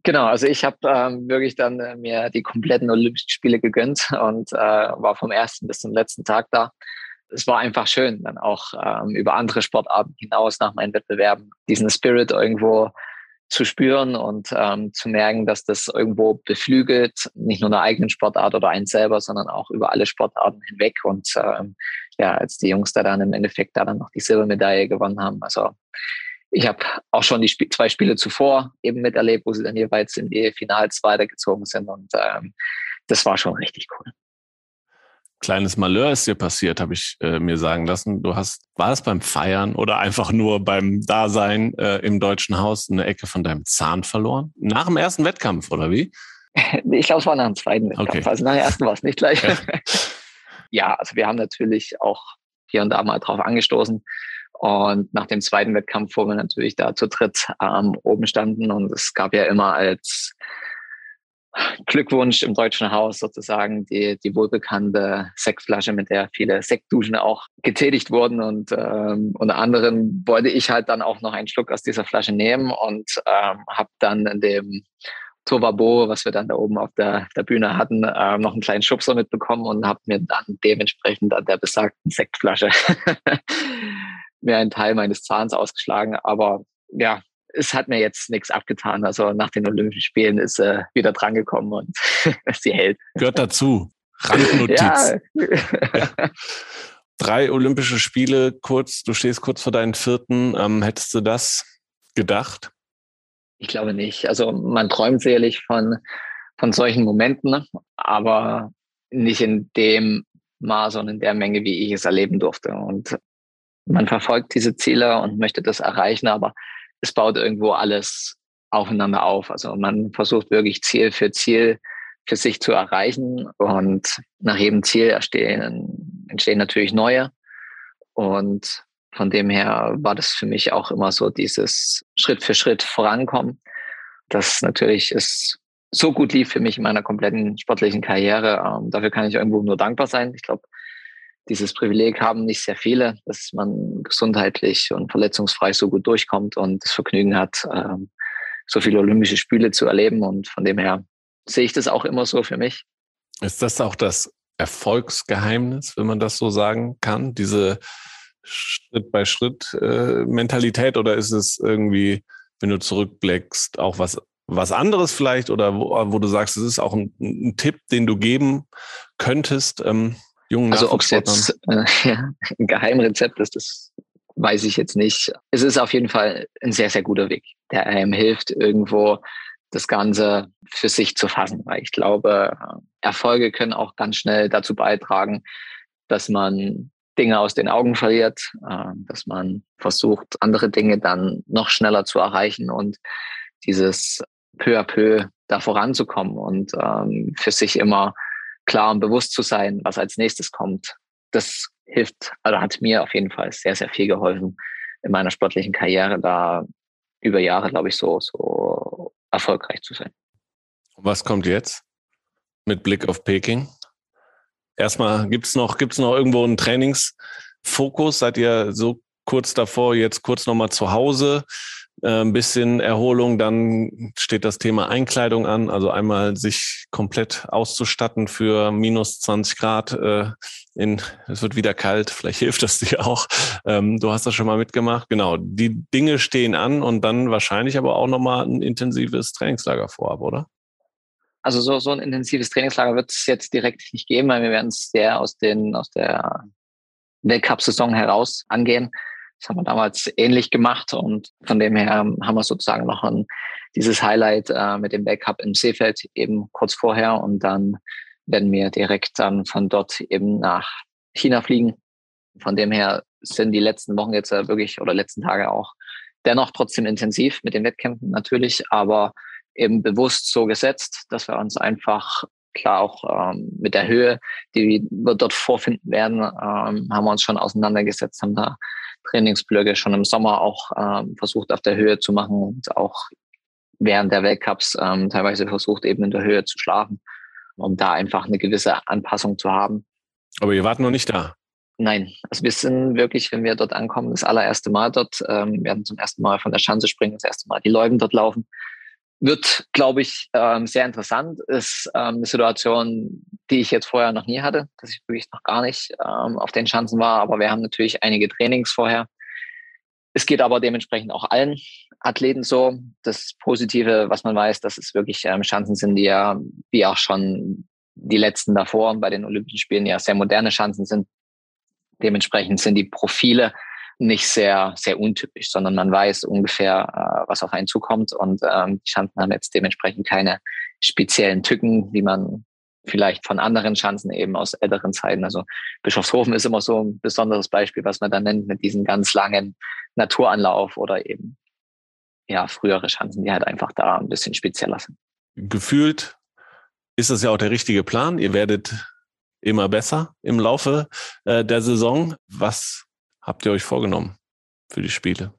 Genau, also ich habe ähm, wirklich dann äh, mir die kompletten Olympischen Spiele gegönnt und äh, war vom ersten bis zum letzten Tag da. Es war einfach schön, dann auch ähm, über andere Sportarten hinaus nach meinen Wettbewerben diesen Spirit irgendwo zu spüren und ähm, zu merken, dass das irgendwo beflügelt, nicht nur eine eigene Sportart oder einen selber, sondern auch über alle Sportarten hinweg. Und ähm, ja, als die Jungs da dann im Endeffekt da dann noch die Silbermedaille gewonnen haben, also ich habe auch schon die Sp zwei Spiele zuvor eben miterlebt, wo sie dann jeweils in die Finals weitergezogen sind und ähm, das war schon richtig cool. Kleines Malheur ist dir passiert, habe ich äh, mir sagen lassen. Du hast, war es beim Feiern oder einfach nur beim Dasein äh, im Deutschen Haus eine Ecke von deinem Zahn verloren? Nach dem ersten Wettkampf, oder wie? Ich glaube, es war nach dem zweiten Wettkampf. Okay. Also nach dem ersten war es nicht gleich. Ja. ja, also wir haben natürlich auch hier und da mal drauf angestoßen. Und nach dem zweiten Wettkampf, wo wir natürlich da zu dritt ähm, oben standen und es gab ja immer als Glückwunsch im Deutschen Haus sozusagen die, die wohlbekannte Sektflasche, mit der viele Sektduschen auch getätigt wurden. Und ähm, unter anderem wollte ich halt dann auch noch einen Schluck aus dieser Flasche nehmen und ähm, habe dann in dem Tovabo, was wir dann da oben auf der, der Bühne hatten, äh, noch einen kleinen Schubser mitbekommen und habe mir dann dementsprechend an der besagten Sektflasche mir einen Teil meines Zahns ausgeschlagen, aber ja, es hat mir jetzt nichts abgetan. Also nach den Olympischen Spielen ist äh, wieder drangekommen und sie hält. Gehört dazu. Randnotiz. Ja. Drei Olympische Spiele, kurz, du stehst kurz vor deinen vierten. Ähm, hättest du das gedacht? Ich glaube nicht. Also man träumt sicherlich von, von solchen Momenten, aber nicht in dem Maß und in der Menge, wie ich es erleben durfte. Und man verfolgt diese Ziele und möchte das erreichen, aber es baut irgendwo alles aufeinander auf. Also man versucht wirklich Ziel für Ziel für sich zu erreichen und nach jedem Ziel entstehen, entstehen natürlich neue. Und von dem her war das für mich auch immer so dieses Schritt für Schritt vorankommen. Das natürlich ist so gut lief für mich in meiner kompletten sportlichen Karriere. Ähm, dafür kann ich irgendwo nur dankbar sein. Ich glaube, dieses Privileg haben nicht sehr viele, dass man gesundheitlich und verletzungsfrei so gut durchkommt und das Vergnügen hat, ähm, so viele Olympische Spiele zu erleben. Und von dem her sehe ich das auch immer so für mich. Ist das auch das Erfolgsgeheimnis, wenn man das so sagen kann? Diese Schritt-bei-Schritt-Mentalität oder ist es irgendwie, wenn du zurückblickst, auch was, was anderes vielleicht oder wo, wo du sagst, es ist auch ein, ein Tipp, den du geben könntest, ähm, jungen Also ob es jetzt äh, ja, ein Geheimrezept ist, das weiß ich jetzt nicht. Es ist auf jeden Fall ein sehr, sehr guter Weg, der einem hilft, irgendwo das Ganze für sich zu fassen. Weil ich glaube, Erfolge können auch ganz schnell dazu beitragen, dass man Dinge aus den Augen verliert, äh, dass man versucht, andere Dinge dann noch schneller zu erreichen und dieses peu à peu da voranzukommen und ähm, für sich immer klar und bewusst zu sein, was als nächstes kommt. Das hilft, also hat mir auf jeden Fall sehr, sehr viel geholfen in meiner sportlichen Karriere, da über Jahre, glaube ich, so, so erfolgreich zu sein. Was kommt jetzt mit Blick auf Peking? Erstmal, gibt es noch, gibt's noch irgendwo einen Trainingsfokus? Seid ihr so kurz davor, jetzt kurz nochmal zu Hause? Äh, ein bisschen Erholung, dann steht das Thema Einkleidung an, also einmal sich komplett auszustatten für minus 20 Grad. Äh, in, es wird wieder kalt, vielleicht hilft das dir auch. Ähm, du hast das schon mal mitgemacht. Genau, die Dinge stehen an und dann wahrscheinlich aber auch nochmal ein intensives Trainingslager vorab, oder? Also so, so ein intensives Trainingslager wird es jetzt direkt nicht geben, weil wir werden es sehr aus, den, aus der Weltcup-Saison heraus angehen. Das haben wir damals ähnlich gemacht und von dem her haben wir sozusagen noch ein, dieses Highlight äh, mit dem Backup im Seefeld eben kurz vorher und dann werden wir direkt dann von dort eben nach China fliegen. Von dem her sind die letzten Wochen jetzt wirklich oder letzten Tage auch dennoch trotzdem intensiv mit den Wettkämpfen natürlich, aber eben bewusst so gesetzt, dass wir uns einfach klar auch ähm, mit der Höhe, die wir dort vorfinden werden, ähm, haben wir uns schon auseinandergesetzt, haben da Trainingsblöcke schon im Sommer auch ähm, versucht auf der Höhe zu machen und auch während der Weltcups ähm, teilweise versucht eben in der Höhe zu schlafen, um da einfach eine gewisse Anpassung zu haben. Aber ihr wart noch nicht da. Nein, also wir sind wirklich, wenn wir dort ankommen, das allererste Mal dort, ähm, werden zum ersten Mal von der Schanze springen, das erste Mal die Läufen dort laufen wird, glaube ich, ähm, sehr interessant. Ist ähm, eine Situation, die ich jetzt vorher noch nie hatte, dass ich wirklich noch gar nicht ähm, auf den Schanzen war. Aber wir haben natürlich einige Trainings vorher. Es geht aber dementsprechend auch allen Athleten so. Das Positive, was man weiß, dass es wirklich ähm, Schanzen sind, die ja, wie auch schon die letzten davor bei den Olympischen Spielen ja sehr moderne Schanzen sind. Dementsprechend sind die Profile nicht sehr, sehr untypisch, sondern man weiß ungefähr, äh, was auf einen zukommt. Und ähm, die Schanzen haben jetzt dementsprechend keine speziellen Tücken, wie man vielleicht von anderen Schanzen eben aus älteren Zeiten. Also Bischofshofen ist immer so ein besonderes Beispiel, was man dann nennt, mit diesem ganz langen Naturanlauf oder eben ja frühere Schanzen, die halt einfach da ein bisschen spezieller sind. Gefühlt ist das ja auch der richtige Plan. Ihr werdet immer besser im Laufe äh, der Saison. Was habt ihr euch vorgenommen für die Spiele?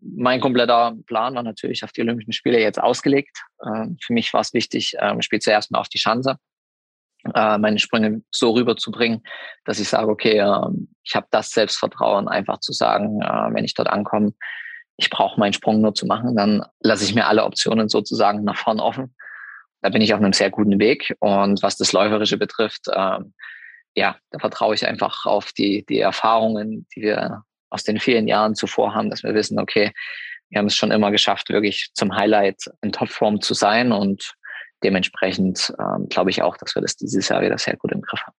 Mein kompletter Plan war natürlich auf die Olympischen Spiele jetzt ausgelegt. Ähm, für mich war es wichtig, ähm, spiel zuerst mal auf die Chance, äh, meine Sprünge so rüberzubringen, dass ich sage, okay, ähm, ich habe das Selbstvertrauen, einfach zu sagen, äh, wenn ich dort ankomme, ich brauche meinen Sprung nur zu machen, dann lasse ich mir alle Optionen sozusagen nach vorn offen. Da bin ich auf einem sehr guten Weg. Und was das Läuferische betrifft, ja, da vertraue ich einfach auf die, die Erfahrungen, die wir aus den vielen Jahren zuvor haben, dass wir wissen, okay, wir haben es schon immer geschafft, wirklich zum Highlight in Topform zu sein und dementsprechend ähm, glaube ich auch, dass wir das dieses Jahr wieder sehr gut im Griff haben.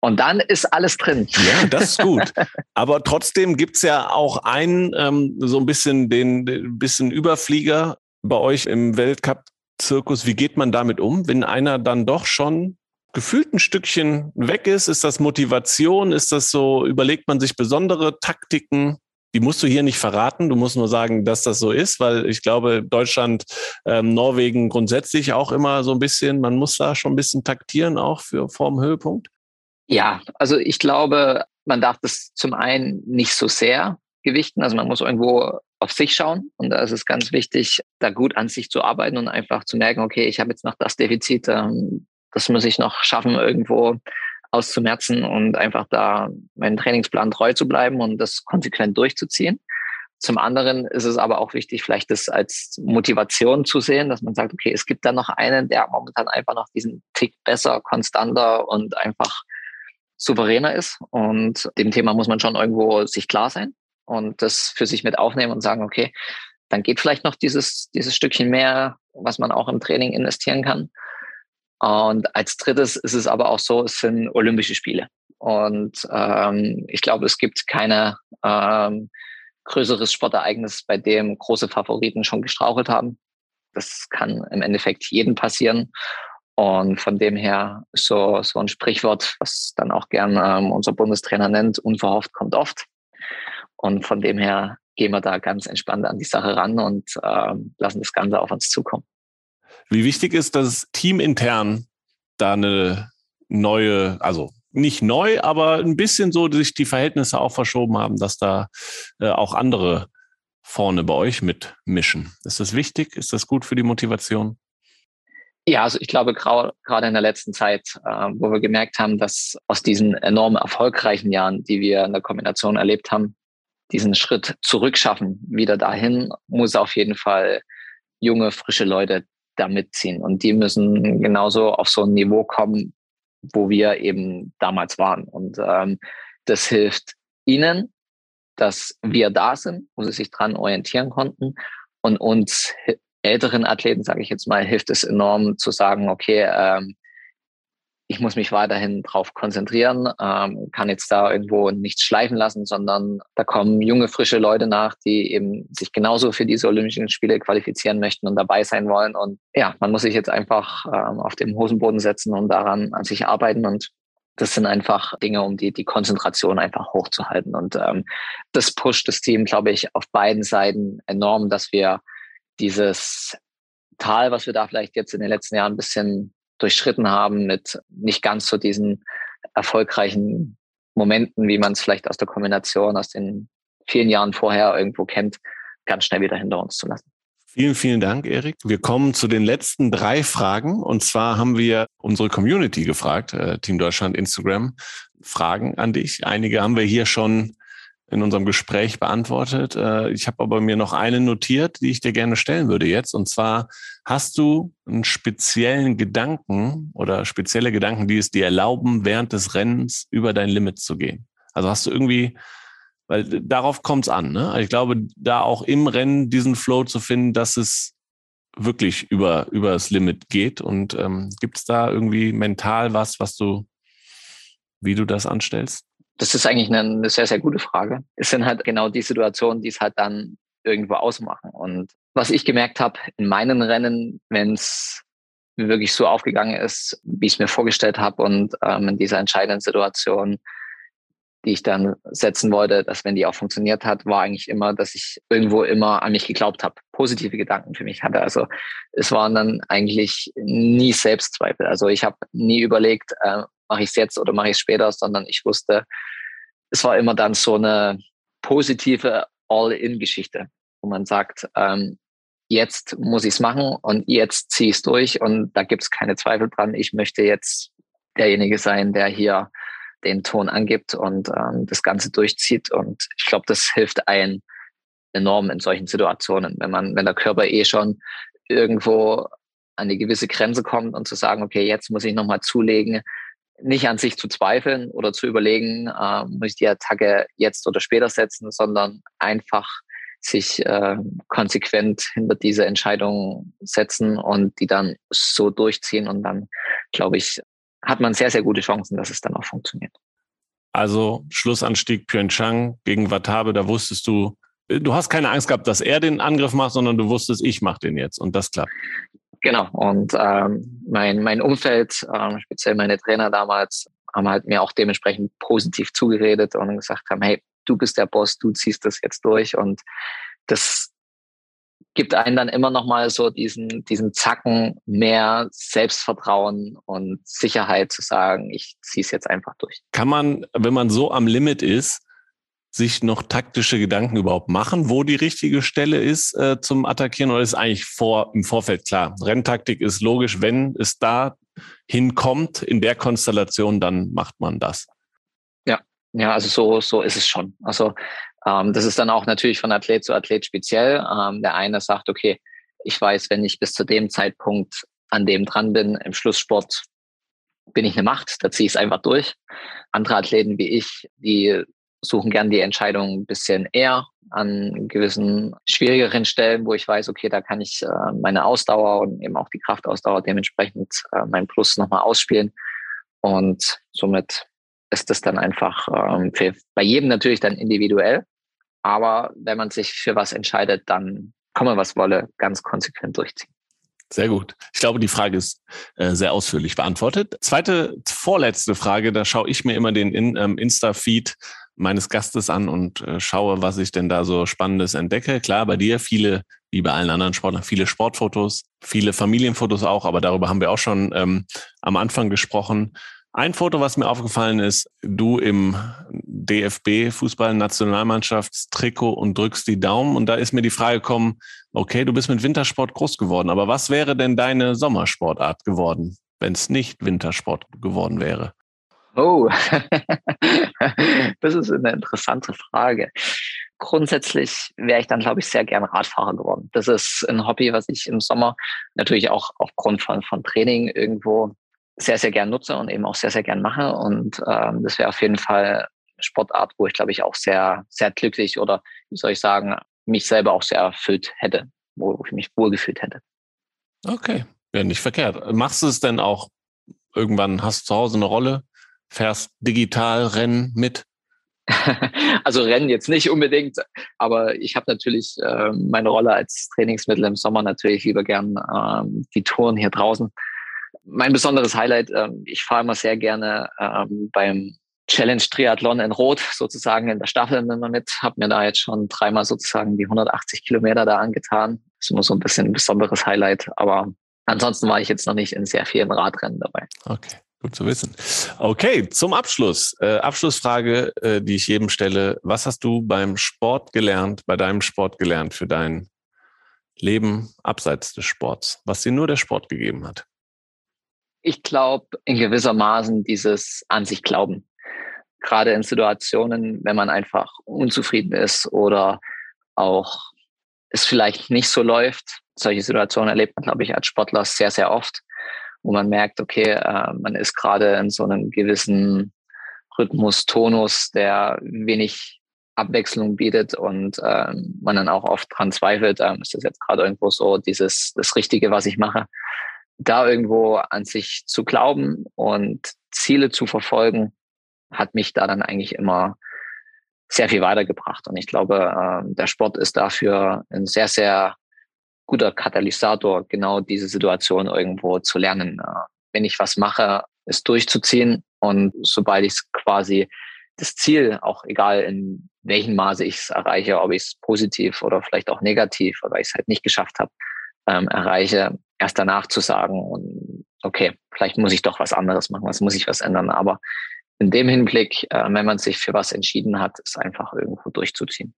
Und dann ist alles drin. Ja, das ist gut. Aber trotzdem gibt's ja auch einen, ähm, so ein bisschen den, den bisschen Überflieger bei euch im Weltcup-Zirkus. Wie geht man damit um, wenn einer dann doch schon gefühlt ein Stückchen weg ist? Ist das Motivation? Ist das so, überlegt man sich besondere Taktiken? Die musst du hier nicht verraten. Du musst nur sagen, dass das so ist, weil ich glaube, Deutschland, ähm, Norwegen grundsätzlich auch immer so ein bisschen, man muss da schon ein bisschen taktieren auch für vorm Höhepunkt. Ja, also ich glaube, man darf das zum einen nicht so sehr gewichten. Also man muss irgendwo auf sich schauen. Und da ist es ganz wichtig, da gut an sich zu arbeiten und einfach zu merken, okay, ich habe jetzt noch das Defizit, ähm, das muss ich noch schaffen, irgendwo auszumerzen und einfach da meinen Trainingsplan treu zu bleiben und das konsequent durchzuziehen. Zum anderen ist es aber auch wichtig, vielleicht das als Motivation zu sehen, dass man sagt, okay, es gibt da noch einen, der momentan einfach noch diesen Tick besser, konstanter und einfach souveräner ist. Und dem Thema muss man schon irgendwo sich klar sein und das für sich mit aufnehmen und sagen, okay, dann geht vielleicht noch dieses, dieses Stückchen mehr, was man auch im Training investieren kann. Und als drittes ist es aber auch so, es sind Olympische Spiele. Und ähm, ich glaube, es gibt keine ähm, größeres Sportereignis, bei dem große Favoriten schon gestrauchelt haben. Das kann im Endeffekt jedem passieren. Und von dem her so, so ein Sprichwort, was dann auch gern ähm, unser Bundestrainer nennt, unverhofft kommt oft. Und von dem her gehen wir da ganz entspannt an die Sache ran und ähm, lassen das Ganze auf uns zukommen. Wie wichtig ist, dass teamintern da eine neue, also nicht neu, aber ein bisschen so sich die Verhältnisse auch verschoben haben, dass da äh, auch andere vorne bei euch mitmischen. Ist das wichtig? Ist das gut für die Motivation? Ja, also ich glaube, gerade in der letzten Zeit, äh, wo wir gemerkt haben, dass aus diesen enorm erfolgreichen Jahren, die wir in der Kombination erlebt haben, diesen Schritt zurückschaffen, wieder dahin, muss auf jeden Fall junge, frische Leute da mitziehen. Und die müssen genauso auf so ein Niveau kommen, wo wir eben damals waren. Und ähm, das hilft ihnen, dass wir da sind, wo sie sich dran orientieren konnten. Und uns älteren Athleten, sage ich jetzt mal, hilft es enorm zu sagen, okay, ähm, ich muss mich weiterhin drauf konzentrieren, ähm, kann jetzt da irgendwo nichts schleifen lassen, sondern da kommen junge, frische Leute nach, die eben sich genauso für diese Olympischen Spiele qualifizieren möchten und dabei sein wollen. Und ja, man muss sich jetzt einfach ähm, auf den Hosenboden setzen und daran an sich arbeiten und das sind einfach Dinge, um die, die Konzentration einfach hochzuhalten. Und ähm, das pusht das Team, glaube ich, auf beiden Seiten enorm, dass wir dieses Tal, was wir da vielleicht jetzt in den letzten Jahren ein bisschen durchschritten haben mit nicht ganz so diesen erfolgreichen Momenten, wie man es vielleicht aus der Kombination aus den vielen Jahren vorher irgendwo kennt, ganz schnell wieder hinter uns zu lassen. Vielen, vielen Dank, Erik. Wir kommen zu den letzten drei Fragen. Und zwar haben wir unsere Community gefragt, äh, Team Deutschland, Instagram, Fragen an dich. Einige haben wir hier schon in unserem Gespräch beantwortet. Äh, ich habe aber mir noch eine notiert, die ich dir gerne stellen würde jetzt. Und zwar, hast du einen speziellen Gedanken oder spezielle Gedanken, die es dir erlauben, während des Rennens über dein Limit zu gehen? Also hast du irgendwie, weil darauf kommt es an. Ne? Also ich glaube, da auch im Rennen diesen Flow zu finden, dass es wirklich über, über das Limit geht. Und ähm, gibt es da irgendwie mental was, was du, wie du das anstellst? Das ist eigentlich eine, eine sehr, sehr gute Frage. Es sind halt genau die Situationen, die es halt dann irgendwo ausmachen. Und was ich gemerkt habe in meinen Rennen, wenn es wirklich so aufgegangen ist, wie ich es mir vorgestellt habe und ähm, in dieser entscheidenden Situation, die ich dann setzen wollte, dass wenn die auch funktioniert hat, war eigentlich immer, dass ich irgendwo immer an mich geglaubt habe, positive Gedanken für mich hatte. Also es waren dann eigentlich nie Selbstzweifel. Also ich habe nie überlegt, äh, mache ich es jetzt oder mache ich es später, sondern ich wusste, es war immer dann so eine positive All-in-Geschichte, wo man sagt, ähm, jetzt muss ich es machen und jetzt ziehe ich es durch und da gibt es keine Zweifel dran. Ich möchte jetzt derjenige sein, der hier den Ton angibt und ähm, das Ganze durchzieht. Und ich glaube, das hilft einem enorm in solchen Situationen, wenn man, wenn der Körper eh schon irgendwo an eine gewisse Grenze kommt und zu sagen, okay, jetzt muss ich nochmal zulegen, nicht an sich zu zweifeln oder zu überlegen, äh, muss ich die Attacke jetzt oder später setzen, sondern einfach sich äh, konsequent hinter diese Entscheidung setzen und die dann so durchziehen. Und dann, glaube ich, hat man sehr, sehr gute Chancen, dass es dann auch funktioniert. Also Schlussanstieg Pyeongchang gegen Watabe, da wusstest du, du hast keine Angst gehabt, dass er den Angriff macht, sondern du wusstest, ich mache den jetzt und das klappt. Genau. Und ähm, mein, mein Umfeld, ähm, speziell meine Trainer damals, haben halt mir auch dementsprechend positiv zugeredet und gesagt haben, hey, du bist der Boss, du ziehst das jetzt durch. Und das gibt einen dann immer noch mal so diesen, diesen Zacken mehr Selbstvertrauen und Sicherheit zu sagen, ich ziehe es jetzt einfach durch. Kann man, wenn man so am Limit ist, sich noch taktische Gedanken überhaupt machen, wo die richtige Stelle ist äh, zum Attackieren oder ist eigentlich vor, im Vorfeld klar? Renntaktik ist logisch, wenn es da hinkommt in der Konstellation, dann macht man das. Ja, ja, also so, so ist es schon. Also ähm, das ist dann auch natürlich von Athlet zu Athlet speziell. Ähm, der eine sagt, okay, ich weiß, wenn ich bis zu dem Zeitpunkt an dem dran bin, im Schlusssport bin ich eine Macht, da ziehe ich es einfach durch. Andere Athleten wie ich, die suchen gern die Entscheidung ein bisschen eher an gewissen schwierigeren Stellen, wo ich weiß, okay, da kann ich äh, meine Ausdauer und eben auch die Kraftausdauer dementsprechend äh, mein Plus nochmal ausspielen. Und somit ist das dann einfach ähm, für, bei jedem natürlich dann individuell. Aber wenn man sich für was entscheidet, dann komme was wolle, ganz konsequent durchziehen. Sehr gut. Ich glaube, die Frage ist äh, sehr ausführlich beantwortet. Zweite, vorletzte Frage, da schaue ich mir immer den in, ähm, Insta-Feed meines Gastes an und äh, schaue, was ich denn da so Spannendes entdecke. Klar, bei dir viele, wie bei allen anderen Sportlern, viele Sportfotos, viele Familienfotos auch, aber darüber haben wir auch schon ähm, am Anfang gesprochen. Ein Foto, was mir aufgefallen ist, du im DFB Fußball-Nationalmannschaftstrikot und drückst die Daumen. Und da ist mir die Frage gekommen, okay, du bist mit Wintersport groß geworden, aber was wäre denn deine Sommersportart geworden, wenn es nicht Wintersport geworden wäre? Oh, das ist eine interessante Frage. Grundsätzlich wäre ich dann, glaube ich, sehr gern Radfahrer geworden. Das ist ein Hobby, was ich im Sommer natürlich auch aufgrund von, von Training irgendwo sehr, sehr gern nutze und eben auch sehr, sehr gern mache. Und ähm, das wäre auf jeden Fall eine Sportart, wo ich, glaube ich, auch sehr, sehr glücklich oder, wie soll ich sagen, mich selber auch sehr erfüllt hätte, wo ich mich wohlgefühlt hätte. Okay, ja, nicht verkehrt. Machst du es denn auch irgendwann, hast du zu Hause eine Rolle, fährst digital Rennen mit? also Rennen jetzt nicht unbedingt, aber ich habe natürlich äh, meine Rolle als Trainingsmittel im Sommer natürlich lieber gern ähm, die Touren hier draußen mein besonderes Highlight, ähm, ich fahre immer sehr gerne ähm, beim Challenge Triathlon in Rot sozusagen in der Staffel immer mit. Habe mir da jetzt schon dreimal sozusagen die 180 Kilometer da angetan. Das ist immer so ein bisschen ein besonderes Highlight. Aber ansonsten war ich jetzt noch nicht in sehr vielen Radrennen dabei. Okay. Gut zu wissen. Okay, zum Abschluss. Äh, Abschlussfrage, äh, die ich jedem stelle. Was hast du beim Sport gelernt, bei deinem Sport gelernt für dein Leben abseits des Sports, was dir nur der Sport gegeben hat? ich glaube, in gewisser Maßen dieses an sich glauben. Gerade in Situationen, wenn man einfach unzufrieden ist oder auch es vielleicht nicht so läuft. Solche Situationen erlebt man, glaube ich, als Sportler sehr, sehr oft, wo man merkt, okay, äh, man ist gerade in so einem gewissen Rhythmus, Tonus, der wenig Abwechslung bietet und äh, man dann auch oft dran zweifelt, äh, ist das jetzt gerade irgendwo so dieses das Richtige, was ich mache da irgendwo an sich zu glauben und Ziele zu verfolgen, hat mich da dann eigentlich immer sehr viel weitergebracht. Und ich glaube, ähm, der Sport ist dafür ein sehr, sehr guter Katalysator, genau diese Situation irgendwo zu lernen. Äh, wenn ich was mache, es durchzuziehen und sobald ich quasi das Ziel, auch egal in welchem Maße ich es erreiche, ob ich es positiv oder vielleicht auch negativ, oder ich es halt nicht geschafft habe, ähm, erreiche, erst danach zu sagen, und okay, vielleicht muss ich doch was anderes machen, was muss ich was ändern. Aber in dem Hinblick, äh, wenn man sich für was entschieden hat, ist einfach irgendwo durchzuziehen.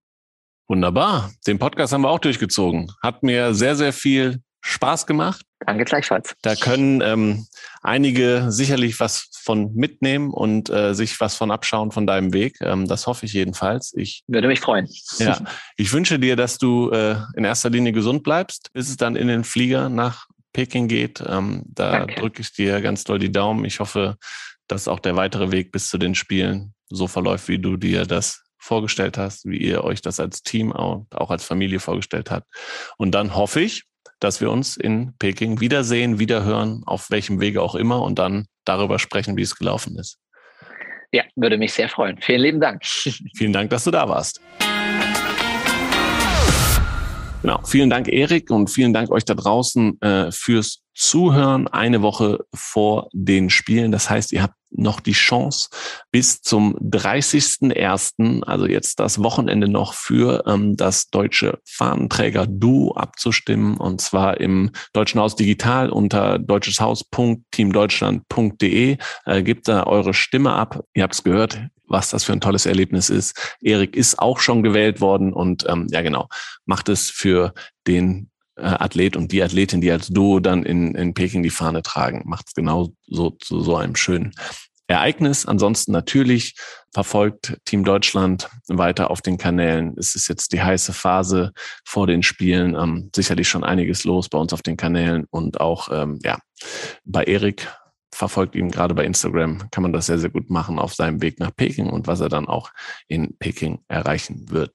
Wunderbar. Den Podcast haben wir auch durchgezogen. Hat mir sehr, sehr viel Spaß gemacht. Danke gleichfalls. Da können ähm, einige sicherlich was von mitnehmen und äh, sich was von abschauen von deinem Weg. Ähm, das hoffe ich jedenfalls. Ich würde mich freuen. Ja, ich wünsche dir, dass du äh, in erster Linie gesund bleibst, bis es dann in den Flieger nach Peking geht. Ähm, da drücke ich dir ganz doll die Daumen. Ich hoffe, dass auch der weitere Weg bis zu den Spielen so verläuft, wie du dir das vorgestellt hast, wie ihr euch das als Team und auch als Familie vorgestellt habt. Und dann hoffe ich, dass wir uns in Peking wiedersehen, wiederhören, auf welchem Wege auch immer und dann darüber sprechen, wie es gelaufen ist. Ja, würde mich sehr freuen. Vielen lieben Dank. Vielen Dank, dass du da warst. Genau. Vielen Dank, Erik, und vielen Dank euch da draußen äh, fürs Zuhören eine Woche vor den Spielen. Das heißt, ihr habt noch die Chance bis zum 30.01., also jetzt das Wochenende noch für ähm, das deutsche Fahnenträger-Duo abzustimmen und zwar im Deutschen Haus Digital unter deutscheshaus.teamdeutschland.de. Äh, gebt da eure Stimme ab. Ihr habt es gehört, was das für ein tolles Erlebnis ist. Erik ist auch schon gewählt worden und ähm, ja genau, macht es für den Athlet und die Athletin, die als Duo dann in, in Peking die Fahne tragen, macht es genau so zu so einem schönen Ereignis. Ansonsten natürlich verfolgt Team Deutschland weiter auf den Kanälen. Es ist jetzt die heiße Phase vor den Spielen. Ähm, sicherlich schon einiges los bei uns auf den Kanälen und auch ähm, ja bei Erik verfolgt ihn gerade bei Instagram, kann man das sehr, sehr gut machen auf seinem Weg nach Peking und was er dann auch in Peking erreichen wird.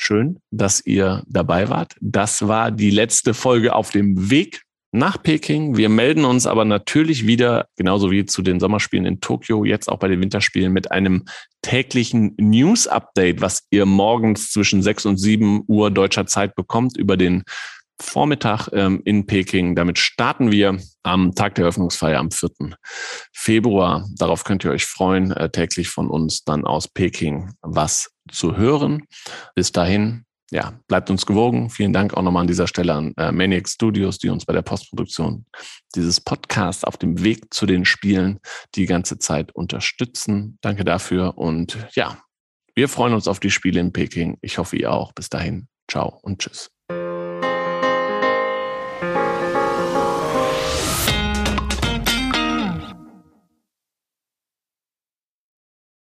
Schön, dass ihr dabei wart. Das war die letzte Folge auf dem Weg nach Peking. Wir melden uns aber natürlich wieder, genauso wie zu den Sommerspielen in Tokio, jetzt auch bei den Winterspielen mit einem täglichen News-Update, was ihr morgens zwischen 6 und 7 Uhr deutscher Zeit bekommt über den Vormittag ähm, in Peking. Damit starten wir am Tag der Eröffnungsfeier am 4. Februar. Darauf könnt ihr euch freuen, äh, täglich von uns dann aus Peking was zu hören. Bis dahin, ja, bleibt uns gewogen. Vielen Dank auch nochmal an dieser Stelle an äh, Maniac Studios, die uns bei der Postproduktion dieses Podcast auf dem Weg zu den Spielen die ganze Zeit unterstützen. Danke dafür und ja, wir freuen uns auf die Spiele in Peking. Ich hoffe, ihr auch. Bis dahin, ciao und tschüss.